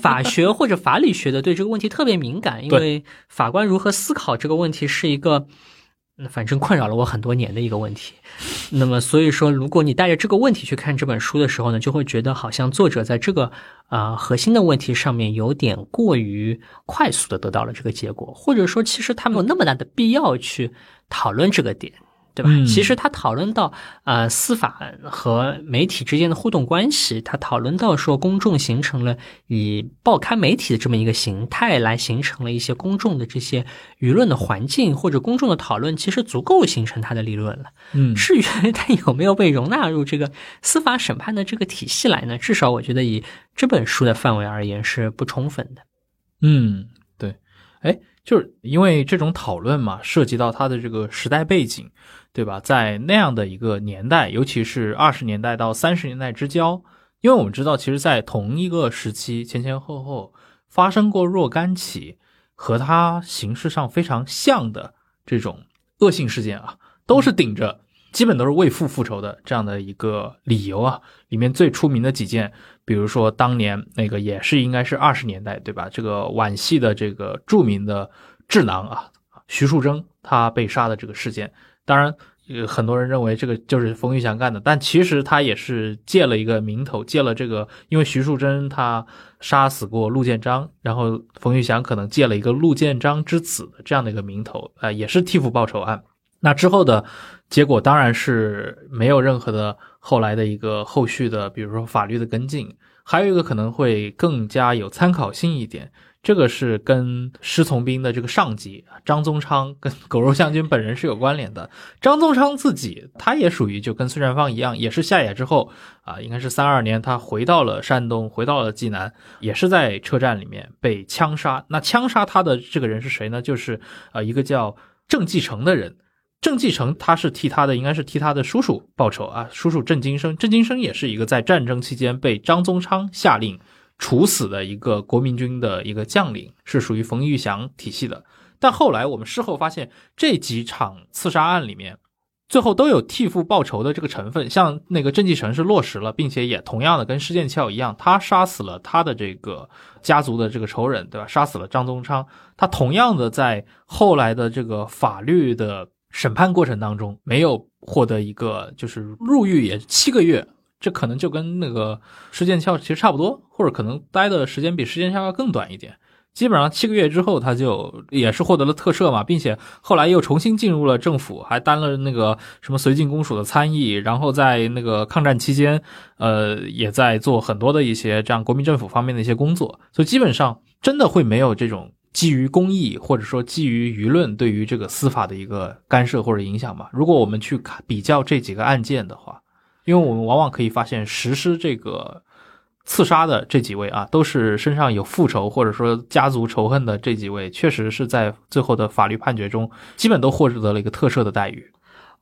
B: 法学或者法理学的，对这个问题特别敏感，因为法官如何思考这个问题是一个。那反正困扰了我很多年的一个问题，那么所以说，如果你带着这个问题去看这本书的时候呢，就会觉得好像作者在这个呃核心的问题上面有点过于快速的得到了这个结果，或者说其实他没有那么大的必要去讨论这个点。对吧？
A: 嗯
B: 其实他讨论到呃司法和媒体之间的互动关系，他讨论到说公众形成了以报刊媒体的这么一个形态来形成了一些公众的这些舆论的环境或者公众的讨论，其实足够形成他的理论了。
A: 嗯
B: 至于 他有没有被容纳入这个司法审判的这个体系来呢？至少我觉得以这本书的范围而言是不充分的。
A: 嗯，对，哎，就是因为这种讨论嘛，涉及到它的这个时代背景，对吧？在那样的一个年代，尤其是二十年代到三十年代之交，因为我们知道，其实，在同一个时期前前后后发生过若干起和它形式上非常像的这种恶性事件啊，都是顶着。基本都是为父复仇的这样的一个理由啊，里面最出名的几件，比如说当年那个也是应该是二十年代对吧？这个皖系的这个著名的智囊啊，徐树铮他被杀的这个事件，当然呃，很多人认为这个就是冯玉祥干的，但其实他也是借了一个名头，借了这个，因为徐树铮他杀死过陆建章，然后冯玉祥可能借了一个陆建章之子的这样的一个名头，啊，也是替父报仇案。那之后的结果当然是没有任何的后来的一个后续的，比如说法律的跟进。还有一个可能会更加有参考性一点，这个是跟师从兵的这个上级张宗昌 跟狗肉将军本人是有关联的。张宗昌自己他也属于就跟孙传芳一样，也是下野之后啊，应该是三二年他回到了山东，回到了济南，也是在车站里面被枪杀。那枪杀他的这个人是谁呢？就是呃一个叫郑继承的人。郑继承他是替他的，应该是替他的叔叔报仇啊。叔叔郑金生，郑金生也是一个在战争期间被张宗昌下令处死的一个国民军的一个将领，是属于冯玉祥体系的。但后来我们事后发现，这几场刺杀案里面，最后都有替父报仇的这个成分。像那个郑继承是落实了，并且也同样的跟施剑翘一样，他杀死了他的这个家族的这个仇人，对吧？杀死了张宗昌，他同样的在后来的这个法律的。审判过程当中没有获得一个，就是入狱也七个月，这可能就跟那个施剑翘其实差不多，或者可能待的时间比施剑翘要更短一点。基本上七个月之后，他就也是获得了特赦嘛，并且后来又重新进入了政府，还担了那个什么绥靖公署的参议，然后在那个抗战期间，呃，也在做很多的一些这样国民政府方面的一些工作，所以基本上真的会没有这种。基于公益或者说基于舆论对于这个司法的一个干涉或者影响吧。如果我们去看比较这几个案件的话，因为我们往往可以发现，实施这个刺杀的这几位啊，都是身上有复仇或者说家族仇恨的这几位，确实是在最后的法律判决中，基本都获得了一个特赦的待遇。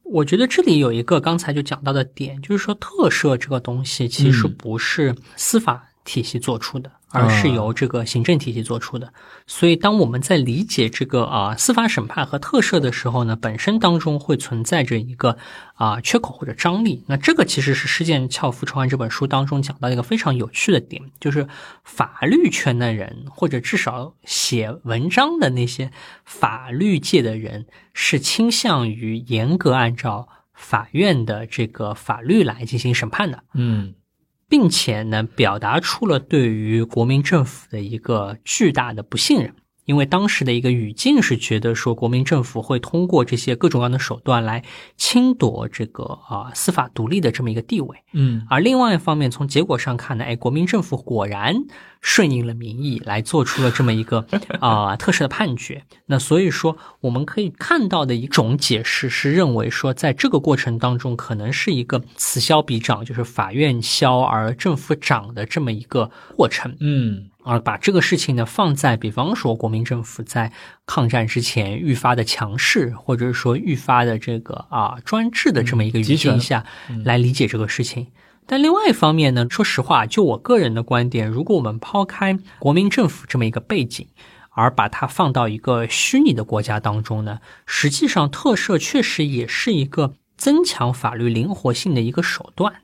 B: 我觉得这里有一个刚才就讲到的点，就是说特赦这个东西其实不是司法体系做出的。而是由这个行政体系做出的，所以当我们在理解这个啊司法审判和特赦的时候呢，本身当中会存在着一个啊缺口或者张力。那这个其实是《施剑翘复仇案》这本书当中讲到一个非常有趣的点，就是法律圈的人或者至少写文章的那些法律界的人是倾向于严格按照法院的这个法律来进行审判的。
A: 嗯。
B: 并且呢，表达出了对于国民政府的一个巨大的不信任。因为当时的一个语境是觉得说，国民政府会通过这些各种各样的手段来侵夺这个啊司法独立的这么一个地位。
A: 嗯，
B: 而另外一方面，从结果上看呢，哎，国民政府果然顺应了民意，来做出了这么一个啊特赦的判决。那所以说，我们可以看到的一种解释是认为说，在这个过程当中，可能是一个此消彼长，就是法院消而政府长的这么一个过程。
A: 嗯。
B: 而把这个事情呢放在，比方说国民政府在抗战之前愈发的强势，或者说愈发的这个啊专制的这么一个语境下来理解这个事情。但另外一方面呢，说实话，就我个人的观点，如果我们抛开国民政府这么一个背景，而把它放到一个虚拟的国家当中呢，实际上特赦确实也是一个增强法律灵活性的一个手段。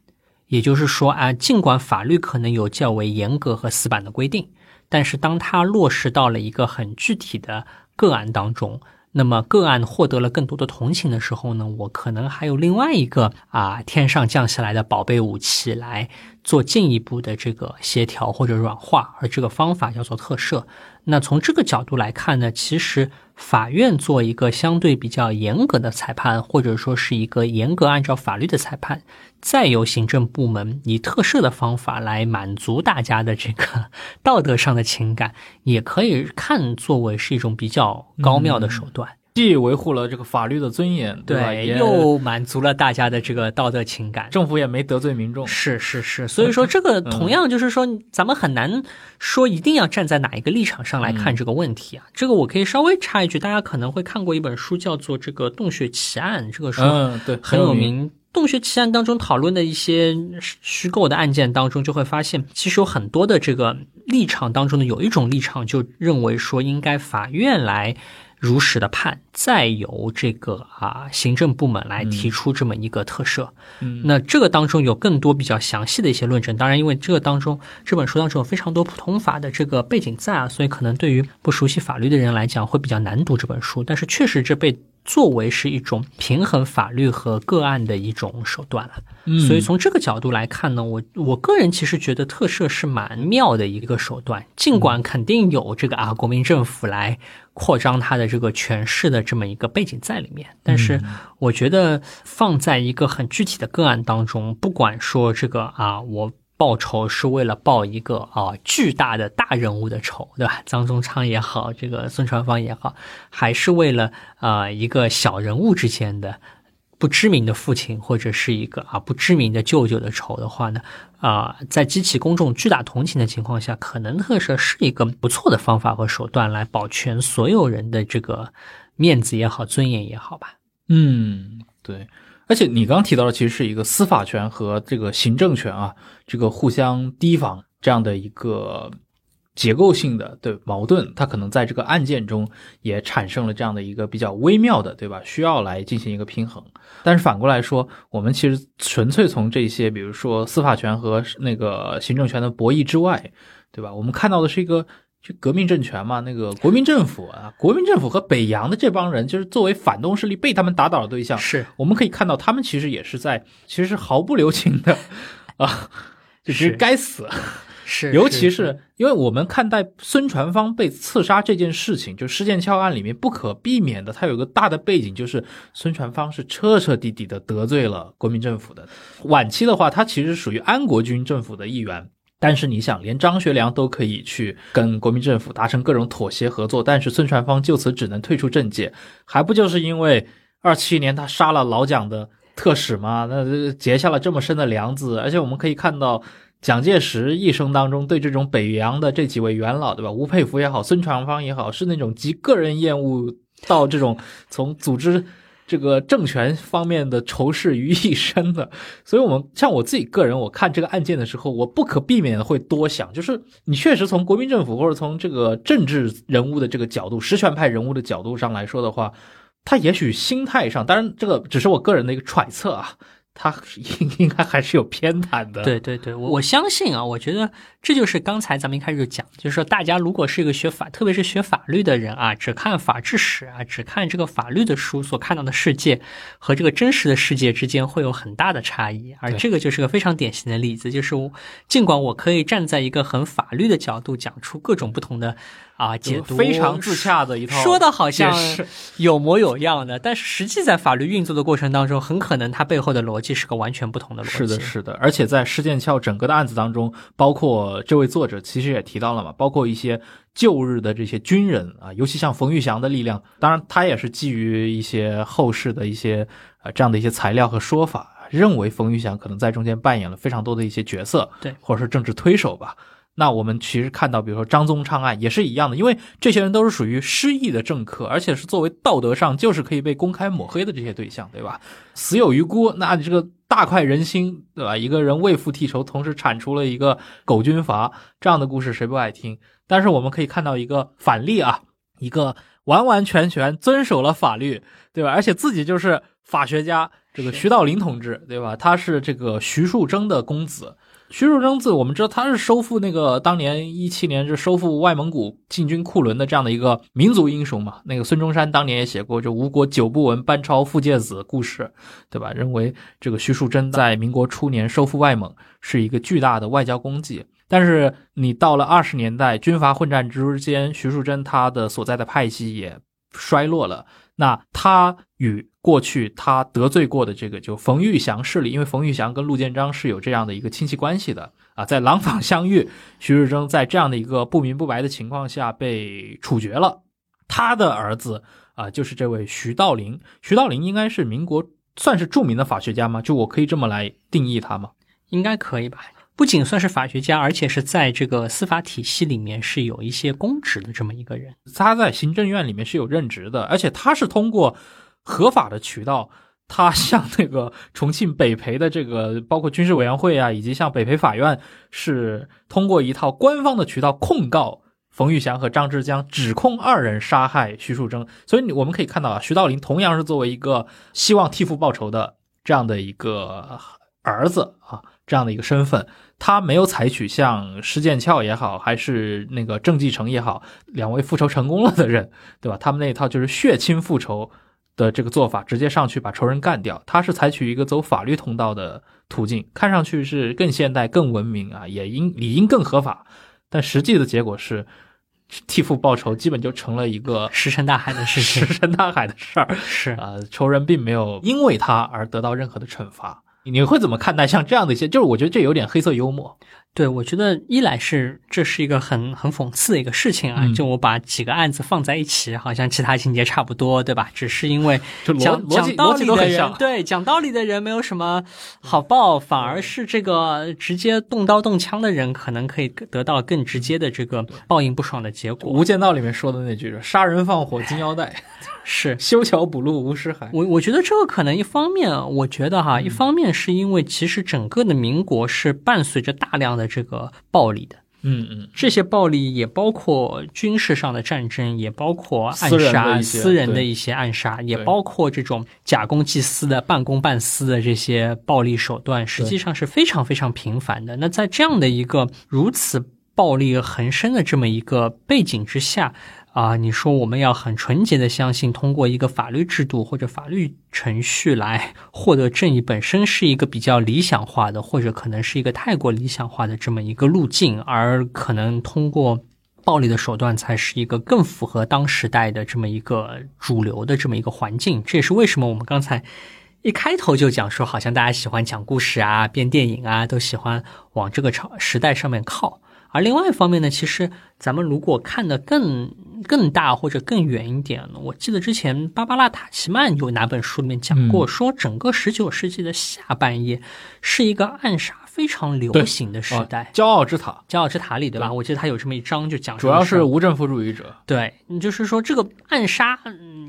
B: 也就是说啊，尽管法律可能有较为严格和死板的规定，但是当它落实到了一个很具体的个案当中，那么个案获得了更多的同情的时候呢，我可能还有另外一个啊天上降下来的宝贝武器来做进一步的这个协调或者软化，而这个方法叫做特赦。那从这个角度来看呢，其实。法院做一个相对比较严格的裁判，或者说是一个严格按照法律的裁判，再由行政部门以特赦的方法来满足大家的这个 道德上的情感，也可以看作为是一种比较高妙的手段。
A: 既维护了这个法律的尊严，对吧？
B: 又满足了大家的这个道德情感，
A: 政府也没得罪民众。
B: 是是是，所以说这个同样就是说，咱们很难说一定要站在哪一个立场上来看这个问题啊。这个我可以稍微插一句，大家可能会看过一本书，叫做《这个洞穴奇案》，这个书
A: 嗯对
B: 很有
A: 名。
B: 洞穴奇案当中讨论的一些虚构的案件当中，就会发现，其实有很多的这个立场当中的有一种立场就认为说，应该法院来。如实的判，再由这个啊行政部门来提出这么一个特赦。
A: 嗯，
B: 那这个当中有更多比较详细的一些论证。当然，因为这个当中这本书当中有非常多普通法的这个背景在啊，所以可能对于不熟悉法律的人来讲会比较难读这本书。但是确实这被作为是一种平衡法律和个案的一种手段了。
A: 嗯
B: 所以从这个角度来看呢，我我个人其实觉得特赦是蛮妙的一个手段，尽管肯定有这个啊国民政府来扩张它的这个权势的这么一个背景在里面，但是我觉得放在一个很具体的个案当中，不管说这个啊我。报仇是为了报一个啊巨大的大人物的仇，对吧？张宗昌也好，这个孙传芳也好，还是为了啊一个小人物之间的不知名的父亲或者是一个啊不知名的舅舅的仇的话呢，啊，在激起公众巨大同情的情况下，可能特赦是一个不错的方法和手段，来保全所有人的这个面子也好，尊严也好吧。
A: 嗯，对。而且你刚刚提到的，其实是一个司法权和这个行政权啊，这个互相提防这样的一个结构性的对矛盾，它可能在这个案件中也产生了这样的一个比较微妙的，对吧？需要来进行一个平衡。但是反过来说，我们其实纯粹从这些，比如说司法权和那个行政权的博弈之外，对吧？我们看到的是一个。就革命政权嘛，那个国民政府啊，国民政府和北洋的这帮人，就是作为反动势力被他们打倒的对象。
B: 是，
A: 我们可以看到，他们其实也是在，其实是毫不留情的，啊，就是该死。
B: 是，
A: 尤其是因为我们看待孙传芳被刺杀这件事情，就施剑翘案里面不可避免的，它有个大的背景，就是孙传芳是彻彻底底的得罪了国民政府的。晚期的话，他其实属于安国军政府的一员。但是你想，连张学良都可以去跟国民政府达成各种妥协合作，但是孙传芳就此只能退出政界，还不就是因为二七年他杀了老蒋的特使嘛？那结下了这么深的梁子。而且我们可以看到，蒋介石一生当中对这种北洋的这几位元老，对吧？吴佩孚也好，孙传芳也好，是那种集个人厌恶到这种从组织。这个政权方面的仇视于一身的，所以，我们像我自己个人，我看这个案件的时候，我不可避免的会多想，就是你确实从国民政府或者从这个政治人物的这个角度，实权派人物的角度上来说的话，他也许心态上，当然这个只是我个人的一个揣测啊。他应应该还是有偏袒的。
B: 对对对，我我相信啊，我觉得这就是刚才咱们一开始就讲，就是说大家如果是一个学法，特别是学法律的人啊，只看法制史啊，只看这个法律的书所看到的世界和这个真实的世界之间会有很大的差异，而这个就是个非常典型的例子，就是尽管我可以站在一个很法律的角度讲出各种不同的。啊，解读
A: 非常自洽的一套，
B: 说的好像 有模有样的，但是实际在法律运作的过程当中，很可能它背后的逻辑是个完全不同的逻辑。
A: 是的，是的，而且在施剑翘整个的案子当中，包括这位作者其实也提到了嘛，包括一些旧日的这些军人啊，尤其像冯玉祥的力量，当然他也是基于一些后世的一些呃这样的一些材料和说法，认为冯玉祥可能在中间扮演了非常多的一些角色，
B: 对，
A: 或者是政治推手吧。那我们其实看到，比如说张宗昌案也是一样的，因为这些人都是属于失意的政客，而且是作为道德上就是可以被公开抹黑的这些对象，对吧？死有余辜，那你这个大快人心，对吧？一个人为父剃仇，同时铲除了一个狗军阀，这样的故事谁不爱听？但是我们可以看到一个反例啊，一个完完全全遵守了法律，对吧？而且自己就是法学家，这个徐道林同志，对吧？他是这个徐树铮的公子。徐树铮字，我们知道他是收复那个当年一七年就收复外蒙古进军库伦的这样的一个民族英雄嘛。那个孙中山当年也写过就吴国九不闻班超傅介子故事，对吧？认为这个徐树铮在民国初年收复外蒙是一个巨大的外交功绩。但是你到了二十年代军阀混战之间，徐树铮他的所在的派系也衰落了。那他与过去他得罪过的这个就冯玉祥势力，因为冯玉祥跟陆建章是有这样的一个亲戚关系的啊，在廊坊相遇，徐世铮在这样的一个不明不白的情况下被处决了。他的儿子啊，就是这位徐道林。徐道林应该是民国算是著名的法学家吗？就我可以这么来定义他吗？
B: 应该可以吧。不仅算是法学家，而且是在这个司法体系里面是有一些公职的这么一个人。
A: 他在行政院里面是有任职的，而且他是通过合法的渠道，他向那个重庆北培的这个包括军事委员会啊，以及向北培法院，是通过一套官方的渠道控告冯玉祥和张志江，指控二人杀害徐树铮。所以我们可以看到啊，徐道林同样是作为一个希望替父报仇的这样的一个儿子啊。这样的一个身份，他没有采取像施剑翘也好，还是那个郑继承也好，两位复仇成功了的人，对吧？他们那一套就是血亲复仇，的这个做法，直接上去把仇人干掉。他是采取一个走法律通道的途径，看上去是更现代、更文明啊，也应理应更合法。但实际的结果是，替父报仇基本就成了一个
B: 石沉大海的事情。
A: 石沉大海的事儿。
B: 是
A: 啊，仇人并没有因为他而得到任何的惩罚。你会怎么看待像这样的一些？就是我觉得这有点黑色幽默。
B: 对，我觉得一来是这是一个很很讽刺的一个事情啊，就我把几个案子放在一起，好像其他情节差不多，对吧？只是因为 讲讲道理的人，对讲道理的人没有什么好报，反而是这个直接动刀动枪的人，可能可以得到更直接的这个报应不爽的结果。
A: 《无间道》里面说的那句“杀人放火金腰带 ”。
B: 是
A: 修桥补路无尸骸。
B: 我我觉得这个可能一方面，我觉得哈，一方面是因为其实整个的民国是伴随着大量的这个暴力的，
A: 嗯嗯，
B: 这些暴力也包括军事上的战争，也包括暗杀私人的一些暗杀，也包括这种假公济私的半公半私的这些暴力手段，实际上是非常非常频繁的。那在这样的一个如此暴力横生的这么一个背景之下。啊，你说我们要很纯洁的相信，通过一个法律制度或者法律程序来获得正义，本身是一个比较理想化的，或者可能是一个太过理想化的这么一个路径，而可能通过暴力的手段才是一个更符合当时代的这么一个主流的这么一个环境。这也是为什么我们刚才一开头就讲说，好像大家喜欢讲故事啊、编电影啊，都喜欢往这个朝时代上面靠。而另外一方面呢，其实咱们如果看的更更大或者更远一点，我记得之前芭芭拉塔奇曼有哪本书里面讲过，说整个十九世纪的下半叶是一个暗杀。非常流行的时代，
A: 骄傲之塔，
B: 骄傲之塔里，对吧？我记得他有这么一章，就讲
A: 主要是无政府主义者。
B: 对，就是说这个暗杀，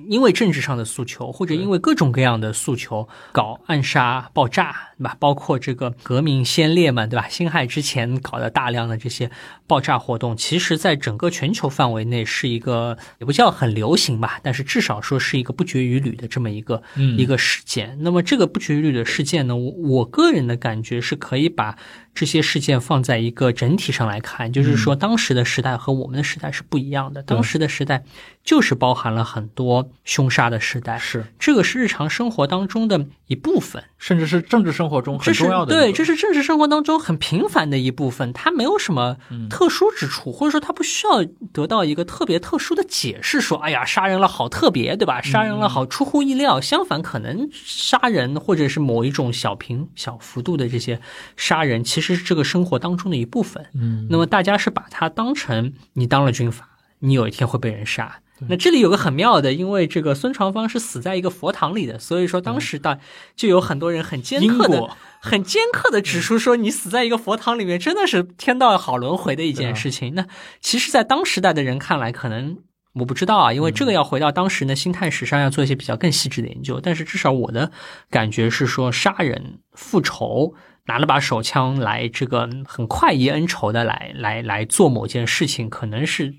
B: 因为政治上的诉求，或者因为各种各样的诉求，搞暗杀、爆炸，对吧？包括这个革命先烈们，对吧？辛亥之前搞的大量的这些爆炸活动，其实在整个全球范围内是一个也不叫很流行吧，但是至少说是一个不绝于缕的这么一个一个事件。那么这个不绝于缕的事件呢，我我个人的感觉是可以。把这些事件放在一个整体上来看，就是说当时的时代和我们的时代是不一样的。当时的时代就是包含了很多凶杀的时代，
A: 是
B: 这个是日常生活当中的一部分，
A: 甚至是政治生活中很重要的。
B: 对，这是政治生活当中很平凡的一部分，它没有什么特殊之处，或者说它不需要得到一个特别特殊的解释，说哎呀杀人了好特别，对吧？杀人了好出乎意料。相反，可能杀人或者是某一种小平小幅度的这些。杀人其实是这个生活当中的一部分，
A: 嗯，
B: 那么大家是把它当成你当了军阀，你有一天会被人杀。那这里有个很妙的，因为这个孙传芳是死在一个佛堂里的，所以说当时的就有很多人很尖刻的、很尖刻的指出说，你死在一个佛堂里面，真的是天道好轮回的一件事情。那其实，在当时代的人看来，可能我不知道啊，因为这个要回到当时的心态史上，要做一些比较更细致的研究。但是至少我的感觉是说，杀人复仇。拿了把手枪来，这个很快意恩仇的来来来做某件事情，可能是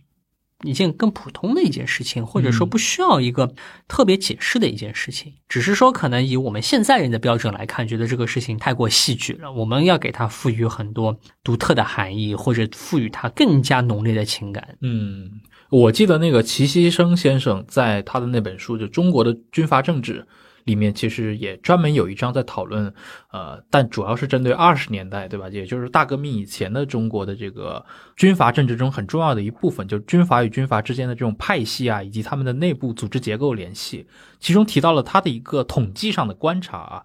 B: 一件更普通的一件事情，或者说不需要一个特别解释的一件事情。只是说，可能以我们现在人的标准来看，觉得这个事情太过戏剧了，我们要给它赋予很多独特的含义，或者赋予它更加浓烈的情感。
A: 嗯，我记得那个齐锡生先生在他的那本书就《中国的军阀政治》。里面其实也专门有一章在讨论，呃，但主要是针对二十年代，对吧？也就是大革命以前的中国的这个军阀政治中很重要的一部分，就是军阀与军阀之间的这种派系啊，以及他们的内部组织结构联系。其中提到了他的一个统计上的观察啊，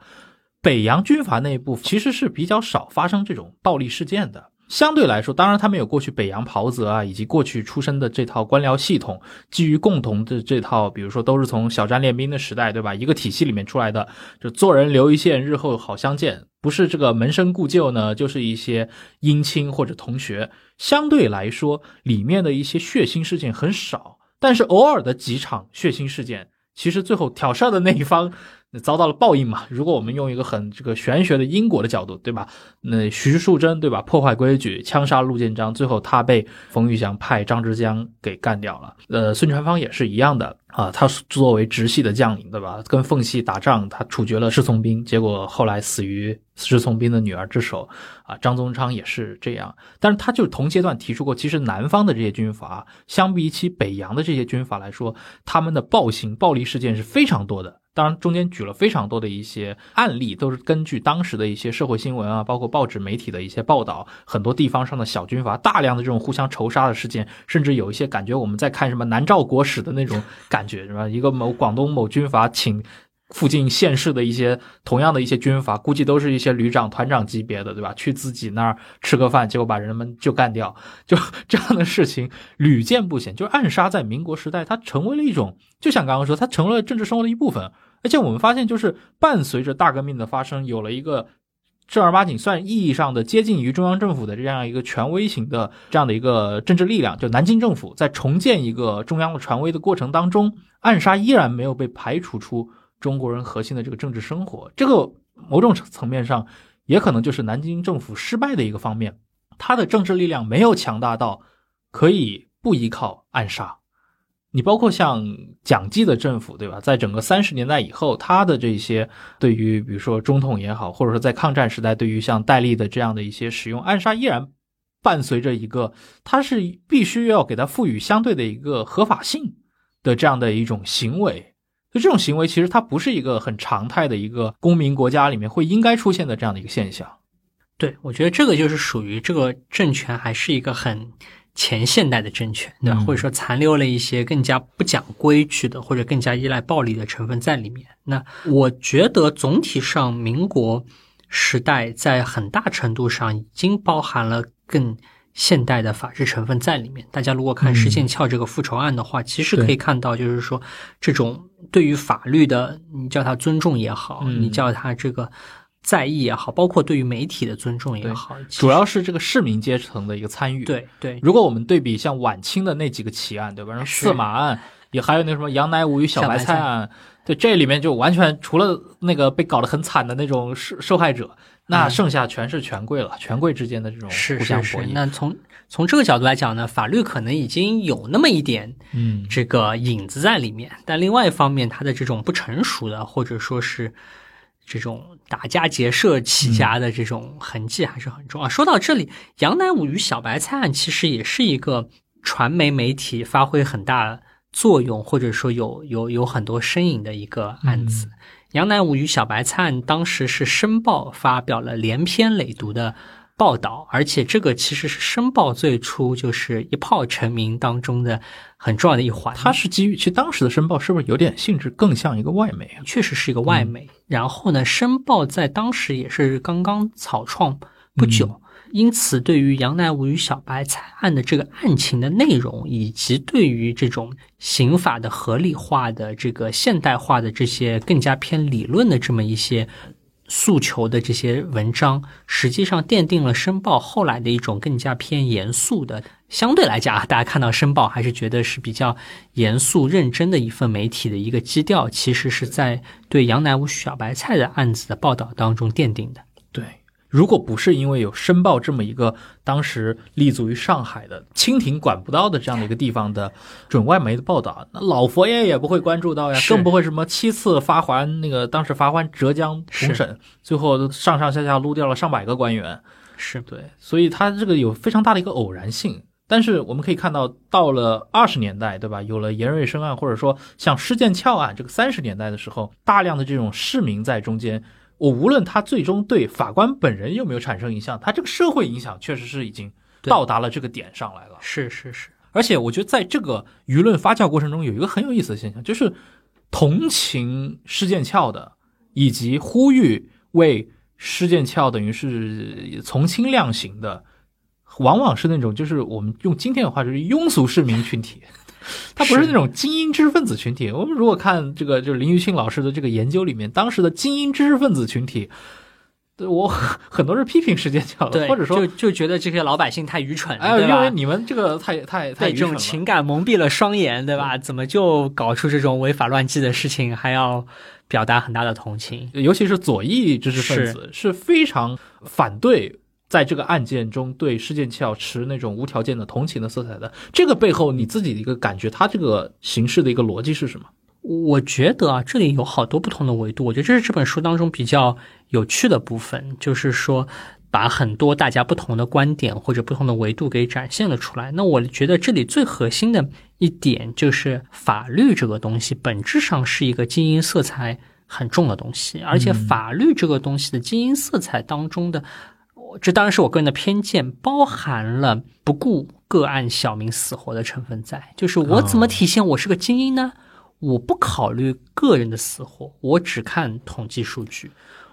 A: 北洋军阀内部其实是比较少发生这种暴力事件的。相对来说，当然他们有过去北洋袍泽啊，以及过去出身的这套官僚系统，基于共同的这套，比如说都是从小站练兵的时代，对吧？一个体系里面出来的，就做人留一线，日后好相见。不是这个门生故旧呢，就是一些姻亲或者同学。相对来说，里面的一些血腥事件很少，但是偶尔的几场血腥事件，其实最后挑事的那一方遭到了报应嘛。如果我们用一个很这个玄学的因果的角度，对吧？那徐树贞对吧？破坏规矩，枪杀陆建章，最后他被冯玉祥派张之江给干掉了。呃，孙传芳也是一样的啊，他作为直系的将领，对吧？跟奉系打仗，他处决了侍从兵，结果后来死于侍从兵的女儿之手。啊，张宗昌也是这样，但是他就同阶段提出过，其实南方的这些军阀，相比起北洋的这些军阀来说，他们的暴行、暴力事件是非常多的。当然，中间举了非常多的一些案例，都是根据当时的一些社会新闻啊，包括报纸媒体的一些报道，很多地方上的小军阀大量的这种互相仇杀的事件，甚至有一些感觉我们在看什么南诏国史的那种感觉，是吧？一个某广东某军阀请附近县市的一些同样的一些军阀，估计都是一些旅长、团长级别的，对吧？去自己那儿吃个饭，结果把人们就干掉，就这样的事情屡见不鲜。就暗杀在民国时代，它成为了一种，就像刚刚说，它成了政治生活的一部分。而且我们发现，就是伴随着大革命的发生，有了一个正儿八经算意义上的接近于中央政府的这样一个权威型的这样的一个政治力量，就南京政府在重建一个中央的权威的过程当中，暗杀依然没有被排除出中国人核心的这个政治生活。这个某种层面上也可能就是南京政府失败的一个方面，它的政治力量没有强大到可以不依靠暗杀。你包括像蒋记的政府，对吧？在整个三十年代以后，他的这些对于比如说中统也好，或者说在抗战时代，对于像戴笠的这样的一些使用暗杀，依然伴随着一个，他是必须要给他赋予相对的一个合法性的这样的一种行为。就这种行为，其实它不是一个很常态的一个公民国家里面会应该出现的这样的一个现象。
B: 对，我觉得这个就是属于这个政权还是一个很。前现代的政权，对吧？或者说残留了一些更加不讲规矩的，或者更加依赖暴力的成分在里面。那我觉得总体上，民国时代在很大程度上已经包含了更现代的法治成分在里面。大家如果看石剑翘这个复仇案的话，其实可以看到，就是说这种对于法律的，你叫它尊重也好，你叫它这个。在意也好，包括对于媒体的尊重也好，
A: 主要是这个市民阶层的一个参与。
B: 对对，
A: 如果我们对比像晚清的那几个奇案，对吧？四马案，也还有那什么杨乃武与小白菜案，对，这里面就完全除了那个被搞得很惨的那种受受害者，那剩下全是权贵了，权贵之间的这种互相博弈。
B: 那从从这个角度来讲呢，法律可能已经有那么一点
A: 嗯
B: 这个影子在里面，但另外一方面，它的这种不成熟的或者说是。这种打家劫舍起家的这种痕迹还是很重啊。说到这里，杨乃武与小白菜案其实也是一个传媒媒体发挥很大作用，或者说有有有很多身影的一个案子。杨乃武与小白菜案当时是《申报》发表了连篇累牍的。报道，而且这个其实是《申报》最初就是一炮成名当中的很重要的一环。
A: 它是基于，其实当时的《申报》是不是有点性质更像一个外媒啊？
B: 确实是一个外媒。然后呢，《申报》在当时也是刚刚草创不久，因此对于杨乃武与小白菜案的这个案情的内容，以及对于这种刑法的合理化的、这个现代化的这些更加偏理论的这么一些。诉求的这些文章，实际上奠定了《申报》后来的一种更加偏严肃的，相对来讲啊，大家看到《申报》还是觉得是比较严肃认真的一份媒体的一个基调，其实是在对杨乃武小白菜的案子的报道当中奠定的。
A: 如果不是因为有《申报》这么一个当时立足于上海的清廷管不到的这样的一个地方的准外媒的报道，那老佛爷也不会关注到呀，更不会什么七次发还那个当时发还浙江重审，最后上上下下撸掉了上百个官员，
B: 是
A: 对，所以他这个有非常大的一个偶然性。但是我们可以看到，到了二十年代，对吧？有了严瑞生案，或者说像施剑翘案，这个三十年代的时候，大量的这种市民在中间。我无论他最终对法官本人有没有产生影响，他这个社会影响确实是已经到达了这个点上来了。
B: 是是是，
A: 而且我觉得在这个舆论发酵过程中，有一个很有意思的现象，就是同情施剑翘的，以及呼吁为施剑翘等于是从轻量刑的，往往是那种就是我们用今天的话就是庸俗市民群体。他不是那种精英知识分子群体。我们如果看这个，就是林玉庆老师的这个研究里面，当时的精英知识分子群体，对我 很多是批评世界教的，或者说
B: 就就觉得这些老百姓太愚蠢，
A: 哎，因为你们这个太太太
B: 被这种情感蒙蔽了双眼，对吧？怎么就搞出这种违法乱纪的事情，还要表达很大的同情，
A: 尤其是左翼知识分子是非常反对在这个案件中对施剑翘持那种无条件的同情的色彩的。这个背后你自己的一个感觉，它这个形式的一个逻辑是什么？
B: 我觉得啊，这里有好多不同的维度。我觉得这是这本书当中比较有趣的部分，就是说把很多大家不同的观点或者不同的维度给展现了出来。那我觉得这里最核心的一点就是法律这个东西本质上是一个精英色彩很重的东西，而且法律这个东西的精英色彩当中的，这当然是我个人的偏见，包含了不顾个案小民死活的成分在。就是我怎么体现我是个精英呢？我不考虑个人的死活，我只看统计数据。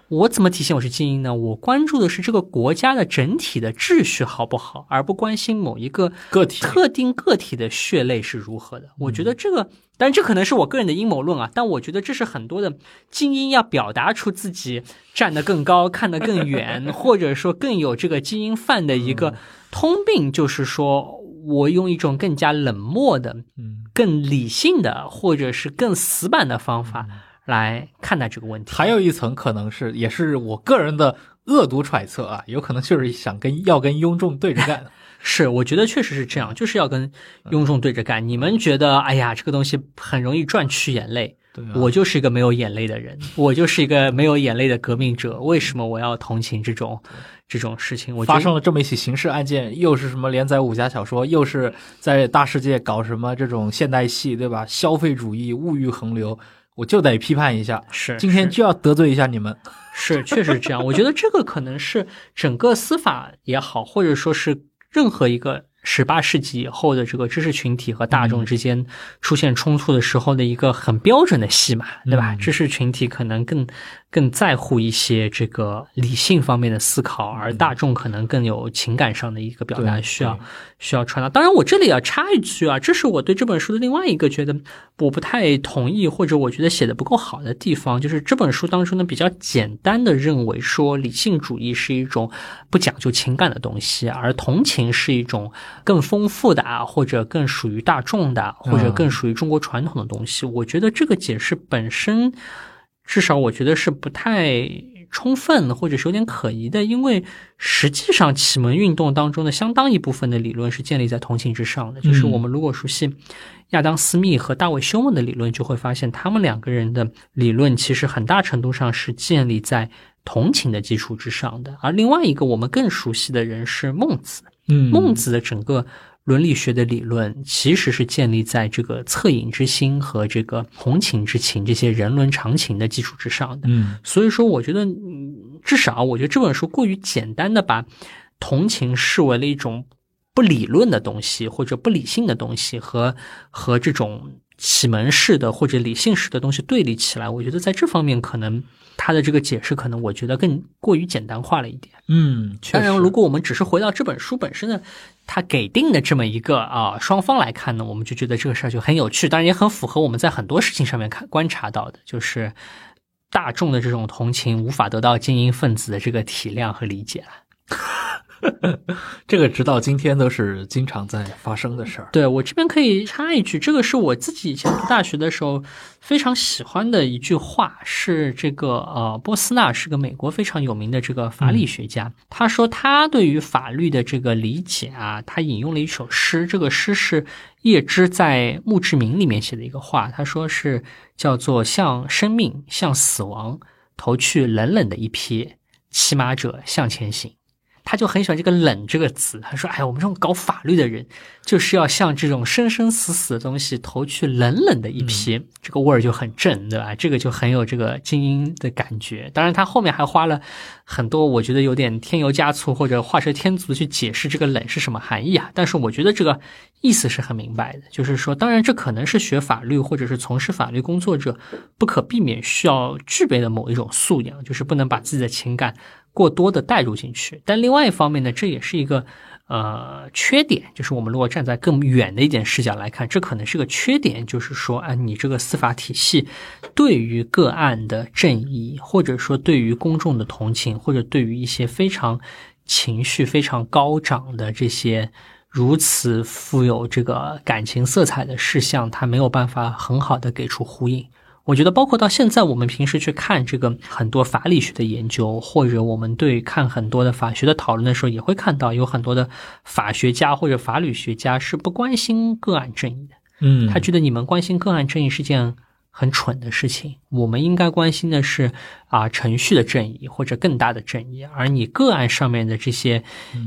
B: 我怎么体现我是精英呢？我关注的是这个国家的整体的秩序好不好，而不关心某一个
A: 个体
B: 特定个体的血泪是如何的。我觉得这个，但这可能是我个人的阴谋论啊。但我觉得这是很多的精英要表达出自己站得更高、看得更远，或者说更有这个精英范的一个通病，就是说我用一种更加冷漠的、
A: 嗯，
B: 更理性的，或者是更死板的方法来看待这个问题。
A: 还有一层可能是，也是我个人的恶毒揣测啊，有可能就是想跟要跟雍仲对着干。
B: 是，我觉得确实是这样，就是要跟雍仲对着干。你们觉得，哎呀，这个东西很容易赚取眼泪。
A: 对啊，
B: 我就是一个没有眼泪的人，我就是一个没有眼泪的革命者。为什么我要同情这种这种事情？我
A: 发生了这么一起刑事案件，又是什么连载武侠小说，又是在大世界搞什么这种现代戏，对吧？消费主义、物欲横流，我就得批判一下。
B: 是
A: 今天就要得罪一下你们。
B: 是，确实这样。我觉得这个可能是整个司法也好，或者说是任何一个十八世纪以后的这个知识群体和大众之间出现冲突的时候的一个很标准的戏码，对吧？
A: 嗯
B: 知识群体可能更更在乎一些这个理性方面的思考，而大众可能更有情感上的一个表达需要需要传达。当然，我这里要插一句啊，这是我对这本书的另外一个觉得我不太同意，或者我觉得写的不够好的地方，就是这本书当中呢比较简单的认为说理性主义是一种不讲究情感的东西，而同情是一种更丰富的啊，或者更属于大众的，或者更属于中国传统的东西。我觉得这个解释本身，至少我觉得是不太充分，或者是有点可疑的，因为实际上启蒙运动当中的相当一部分的理论是建立在同情之上的。就是我们如果熟悉亚当·斯密和大卫·休谟的理论，就会发现他们两个人的理论其实很大程度上是建立在同情的基础之上的。而另外一个我们更熟悉的人是孟子，
A: 嗯
B: 孟子的整个伦理学的理论其实是建立在这个恻隐之心和这个同情之情这些人伦常情的基础之上的。
A: 嗯
B: 所以说，我觉得，嗯至少我觉得这本书过于简单的把同情视为了一种不理论的东西或者不理性的东西，和和这种启蒙式的或者理性式的东西对立起来。我觉得在这方面，可能他的这个解释，可能我觉得更过于简单化了一点。
A: 嗯，
B: 当然，如果我们只是回到这本书本身的他给定的这么一个啊双方来看呢，我们就觉得这个事儿就很有趣，当然也很符合我们在很多事情上面看观察到的，就是大众的这种同情无法得到精英分子的这个体谅和理解了。
A: 这个直到今天都是经常在发生的事儿。
B: 对我这边可以插一句，这个是我自己以前读大学的时候非常喜欢的一句话，是这个呃波斯纳是个美国非常有名的这个法理学家，他说他对于法律的这个理解啊，他引用了一首诗，这个诗是叶芝在《墓志铭》里面写的一个话，他说是叫做向生命向死亡投去冷冷的一瞥，骑马者向前行。他就很喜欢这个“冷”这个词，他说：“哎呀，我们这种搞法律的人，就是要向这种生生死死的东西投去冷冷的一瞥，这个味儿就很正，对吧？这个就很有这个精英的感觉。当然，他后面还花了很多，我觉得有点添油加醋或者画蛇添足的去解释这个“冷”是什么含义啊。但是我觉得这个意思是很明白的，就是说，当然这可能是学法律或者是从事法律工作者不可避免需要具备的某一种素养，就是不能把自己的情感。过多的带入进去，但另外一方面呢，这也是一个呃缺点，就是我们如果站在更远的一点视角来看，这可能是个缺点，就是说，啊，你这个司法体系对于个案的正义，或者说对于公众的同情，或者对于一些非常情绪非常高涨的这些如此富有这个感情色彩的事项，它没有办法很好的给出呼应。我觉得，包括到现在，我们平时去看这个很多法理学的研究，或者我们对看很多的法学的讨论的时候，也会看到有很多的法学家或者法律学家是不关心个案正义的。
A: 嗯，
B: 他觉得你们关心个案正义是件很蠢的事情，我们应该关心的是啊程序的正义或者更大的正义，而你个案上面的这些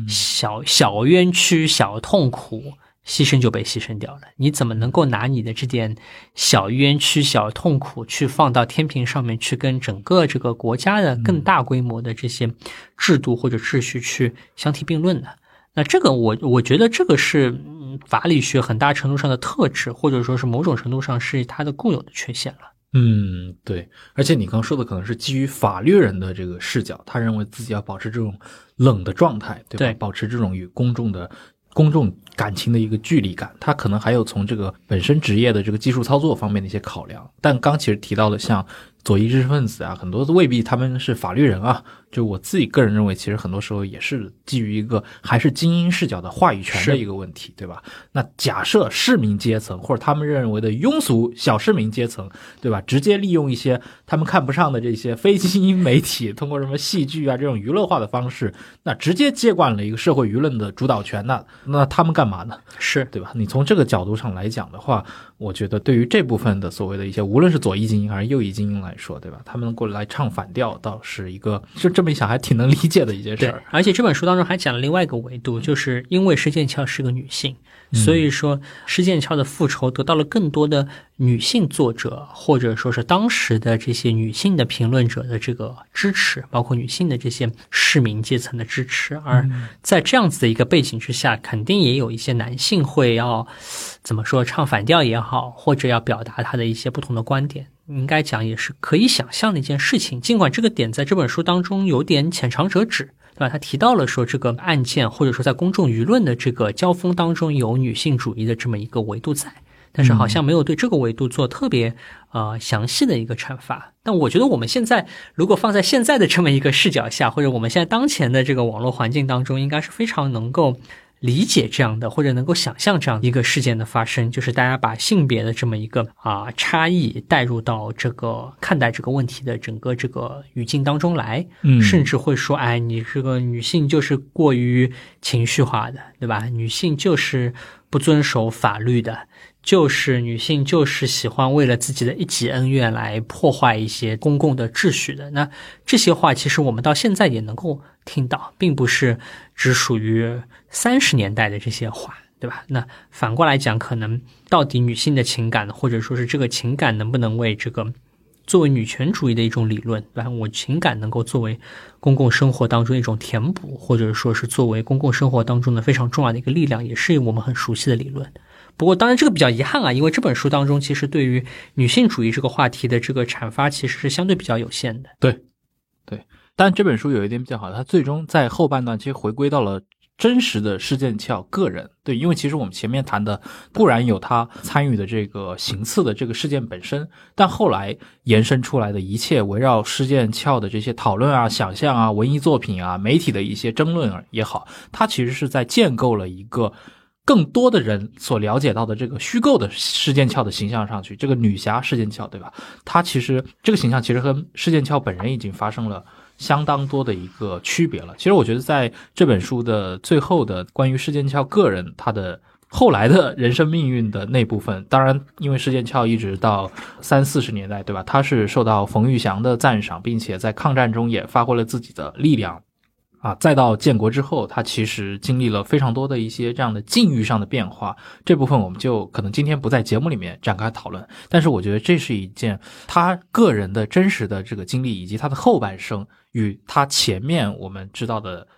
B: 小小冤屈、小痛苦。牺牲就被牺牲掉了，你怎么能够拿你的这点小冤屈、小痛苦去放到天平上面去跟整个这个国家的更大规模的这些制度或者秩序去相提并论呢？那这个我我觉得这个是法理学很大程度上的特质，或者说是某种程度上是它的固有的缺陷了。
A: 嗯，对。而且你刚说的可能是基于法律人的这个视角，他认为自己要保持这种冷的状态，对吧？保持这种与公众的。公众感情的一个距离感，他可能还有从这个本身职业的这个技术操作方面的一些考量。但刚其实提到的像左翼知识分子啊，很多都未必他们是法律人啊。就我自己个人认为，其实很多时候也是基于一个还是精英视角的话语权的一个问题，对吧？那假设市民阶层或者他们认为的庸俗小市民阶层，对吧？直接利用一些他们看不上的这些非精英媒体，通过什么戏剧啊这种娱乐化的方式，那直接接管了一个社会舆论的主导权，那那他们干嘛呢？
B: 是
A: 对吧？你从这个角度上来讲的话，我觉得对于这部分的所谓的一些无论是左翼精英还是右翼精英来说，对吧？他们过来唱反调，倒是一个就。这么一想，还挺能理解的一件事儿。
B: 而且这本书当中还讲了另外一个维度，就是因为施剑翘是个女性，所以说施剑翘的复仇得到了更多的女性作者或者说是当时的这些女性的评论者的这个支持，包括女性的这些市民阶层的支持。而在这样子的一个背景之下，肯定也有一些男性会要怎么说唱反调也好，或者要表达他的一些不同的观点。应该讲也是可以想象的一件事情，尽管这个点在这本书当中有点浅尝辄止，对吧？他提到了说这个案件或者说在公众舆论的这个交锋当中有女性主义的这么一个维度在，但是好像没有对这个维度做特别呃详细的一个阐发。但我觉得我们现在如果放在现在的这么一个视角下，或者我们现在当前的这个网络环境当中，应该是非常能够。理解这样的，或者能够想象这样一个事件的发生，就是大家把性别的这么一个啊差异带入到这个看待这个问题的整个这个语境当中来，
A: 嗯，
B: 甚至会说，哎，你这个女性就是过于情绪化的，对吧？女性就是不遵守法律的。就是女性就是喜欢为了自己的一己恩怨来破坏一些公共的秩序的。那这些话其实我们到现在也能够听到，并不是只属于三十年代的这些话，对吧？那反过来讲，可能到底女性的情感，或者说是这个情感能不能为这个作为女权主义的一种理论，对吧？我情感能够作为公共生活当中一种填补，或者说是作为公共生活当中的非常重要的一个力量，也是我们很熟悉的理论。不过，当然这个比较遗憾啊，因为这本书当中其实对于女性主义这个话题的这个阐发其实是相对比较有限的。
A: 对，对。但这本书有一点比较好，它最终在后半段其实回归到了真实的施剑翘个人。对，因为其实我们前面谈的固然有他参与的这个行刺的这个事件本身，但后来延伸出来的一切围绕施剑翘的这些讨论啊、想象啊、文艺作品啊、媒体的一些争论也好，它其实是在建构了一个。更多的人所了解到的这个虚构的施剑翘的形象上去，这个女侠施剑翘，对吧？她其实这个形象其实和施剑翘本人已经发生了相当多的一个区别了。其实我觉得在这本书的最后的关于施剑翘个人他的后来的人生命运的那部分，当然因为施剑翘一直到三四十年代，对吧？他是受到冯玉祥的赞赏，并且在抗战中也发挥了自己的力量。啊，再到建国之后，他其实经历了非常多的一些这样的境遇上的变化。这部分我们就可能今天不在节目里面展开讨论。但是我觉得这是一件他个人的真实的这个经历，以及他的后半生与他前面我们知道的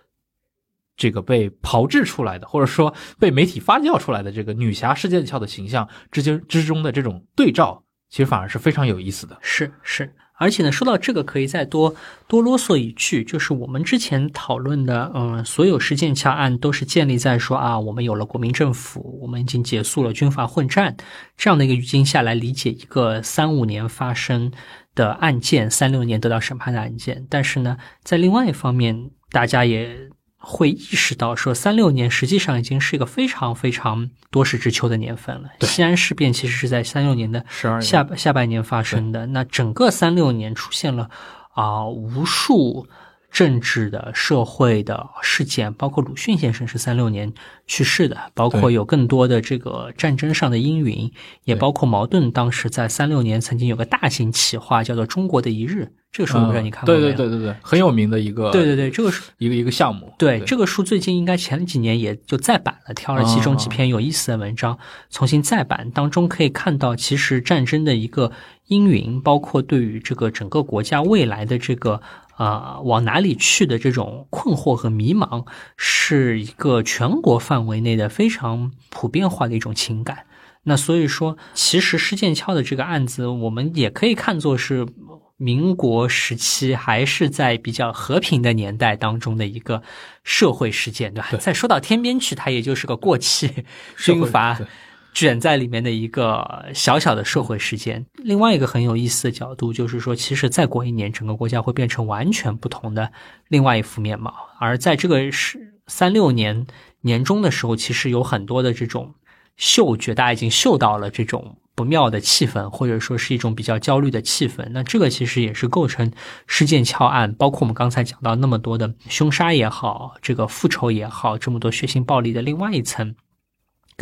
A: 这个被炮制出来的，或者说被媒体发酵出来的这个女侠世剑翘的形象之间之中的这种对照，其实反而是非常有意思的。
B: 是是。而且呢，说到这个，可以再多多啰嗦一句，就是我们之前讨论的，嗯，所有事件翘案都是建立在说啊，我们有了国民政府，我们已经结束了军阀混战这样的一个语境下来理解一个三五年发生的案件，三六年得到审判的案件。但是呢，在另外一方面，大家也会意识到说，三六年实际上已经是一个非常非常多事之秋的年份了。西安事变其实是在三六年的下下半年发生的，那整个三六年出现了啊、无数。政治的、社会的事件，包括鲁迅先生是三六年去世的，包括有更多的这个战争上的阴云，也包括矛盾当时在三六年曾经有个大型企划叫做《中国的一日》，这个书我不知道你看过没有？
A: 对对对对，很有名的一个，
B: 对对对，这个是
A: 一个一个项目。
B: 对这个书最近应该前几年也就再版了，挑了其中几篇有意思的文章重新再版，当中可以看到其实战争的一个阴云，包括对于这个整个国家未来的这个。啊、往哪里去的这种困惑和迷茫，是一个全国范围内的非常普遍化的一种情感。那所以说，其实施剑翘的这个案子，我们也可以看作是民国时期还是在比较和平的年代当中的一个社会事件，对吧？
A: 对
B: 再说到天边去，它也就是个过气 军阀
A: 对
B: 卷在里面的一个小小的社会事件。另外一个很有意思的角度就是说，其实再过一年，整个国家会变成完全不同的另外一副面貌。而在这个是三六年年中的时候，其实有很多的这种嗅觉，大家已经嗅到了这种不妙的气氛，或者说是一种比较焦虑的气氛。那这个其实也是构成事件翘案，包括我们刚才讲到那么多的凶杀也好，这个复仇也好，这么多血腥暴力的另外一层。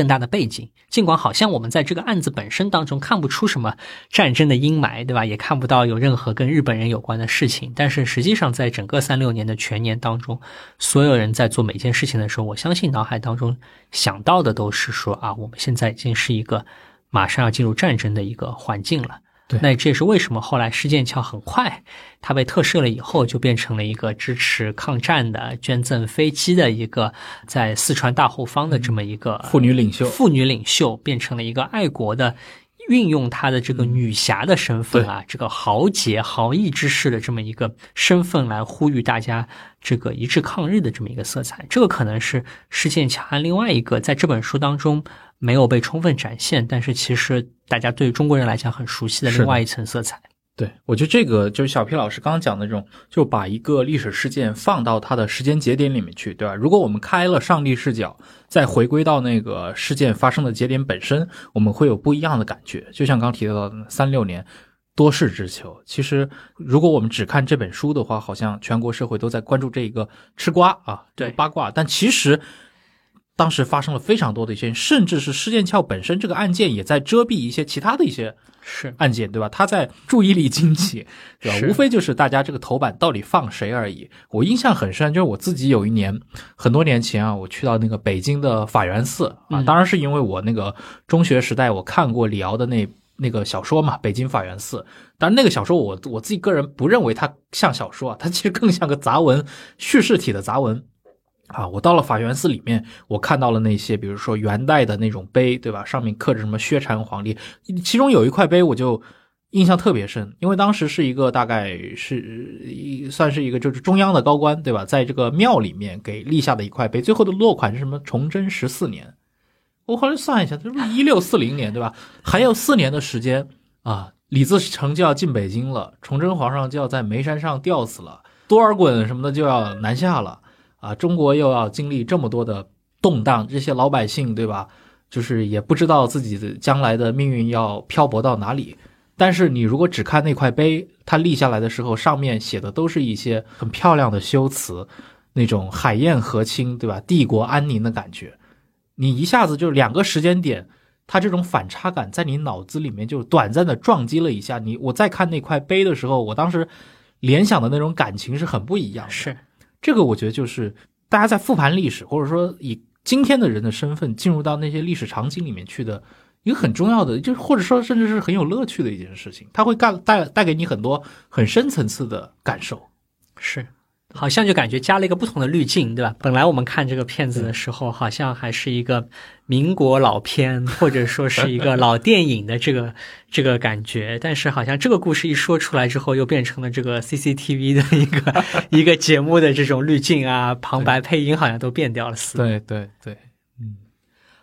B: 更大的背景，尽管好像我们在这个案子本身当中看不出什么战争的阴霾，对吧？也看不到有任何跟日本人有关的事情，但是实际上在整个三六年的全年当中，所有人在做每件事情的时候，我相信脑海当中想到的都是说啊，我们现在已经是一个马上要进入战争的一个环境了。
A: 对。
B: 那这也是为什么后来施剑翘很快他被特赦了以后，就变成了一个支持抗战的、捐赠飞机的一个在四川大后方的这么一个
A: 妇女领袖。
B: 妇女领袖变成了一个爱国的，运用她的这个女侠的身份啊，这个豪杰豪义之士的这么一个身份来呼吁大家这个一致抗日的这么一个色彩。这个可能是施剑强案另外一个在这本书当中没有被充分展现，但是其实大家对中国人来讲很熟悉的另外一层色彩。
A: 对，我觉得这个就是小皮老师刚刚讲的这种，就把一个历史事件放到它的时间节点里面去，对吧？如果我们开了上帝视角，再回归到那个事件发生的节点本身，我们会有不一样的感觉。就像刚提到的三六年多事之秋，其实如果我们只看这本书的话，好像全国社会都在关注这一个吃瓜啊，这个
B: 对
A: 八卦，但其实。当时发生了非常多的一些，甚至是施剑翘本身这个案件也在遮蔽一些其他的一些
B: 是
A: 案件，对吧？他在注意力经济，对吧？无非就是大家这个头版到底放谁而已。我印象很深，就是我自己有一年很多年前啊，我去到那个北京的法源寺啊，
B: 嗯
A: 当然是因为我那个中学时代我看过李敖的那那个小说嘛，《北京法源寺》。但是那个小说我我自己个人不认为它像小说啊，它其实更像个杂文，叙事体的杂文。啊，我到了法源寺里面，我看到了那些，比如说元代的那种碑，对吧？上面刻着什么薛禅皇帝，其中有一块碑我就印象特别深，因为当时是一个大概是算是一个就是中央的高官，对吧？在这个庙里面给立下的一块碑，最后的落款是什么？崇祯十四年。我后来算一下，这不是一六四零年，对吧？还有四年的时间啊，李自成就要进北京了，崇祯皇上就要在眉山上吊死了，多尔衮什么的就要南下了。啊，中国又要经历这么多的动荡，这些老百姓对吧？就是也不知道自己的将来的命运要漂泊到哪里。但是你如果只看那块碑，它立下来的时候，上面写的都是一些很漂亮的修辞，那种海晏河清，对吧？帝国安宁的感觉，你一下子就两个时间点，它这种反差感在你脑子里面就短暂的撞击了一下。你我再看那块碑的时候，我当时联想的那种感情是很不一样的。
B: 是，
A: 这个我觉得就是大家在复盘历史，或者说以今天的人的身份进入到那些历史场景里面去的一个很重要的，就是或者说甚至是很有乐趣的一件事情，它会干带带给你很多很深层次的感受。
B: 是，好像就感觉加了一个不同的滤镜，对吧？本来我们看这个片子的时候，好像还是一个民国老片，或者说是一个老电影的这个 这个感觉，但是好像这个故事一说出来之后，又变成了这个 CCTV 的一个 一个节目的这种滤镜啊，旁白配音好像都变掉了似的。
A: 对对对，嗯，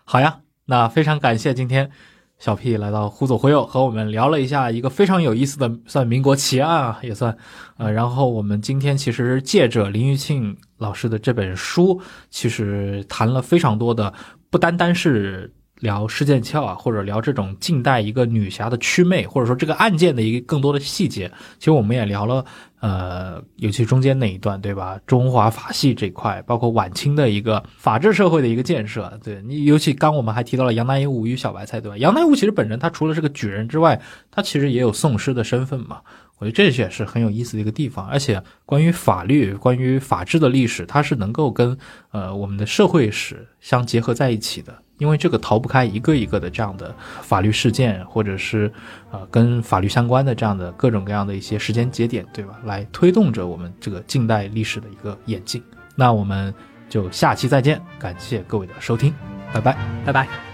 A: 好呀，那非常感谢今天小 P 来到忽左忽右，和我们聊了一下一个非常有意思的算民国奇案啊，也算，呃，然后我们今天其实借着林玉庆老师的这本书，其实谈了非常多的，不单单是。聊施剑翘啊，或者聊这种近代一个女侠的祛魅，或者说这个案件的一个更多的细节，其实我们也聊了，呃，尤其中间那一段，对吧？中华法系这块，包括晚清的一个法治社会的一个建设，对你，尤其刚我们还提到了杨乃武与小白菜，对吧？杨乃武其实本人他除了是个举人之外，他其实也有宋诗的身份嘛。我觉得这些是很有意思的一个地方，而且关于法律、关于法治的历史，它是能够跟呃我们的社会史相结合在一起的。因为这个逃不开一个一个的这样的法律事件，或者是呃跟法律相关的这样的各种各样的一些时间节点，对吧？来推动着我们这个近代历史的一个演进。那我们就下期再见，感谢各位的收听，拜拜，
B: 拜拜。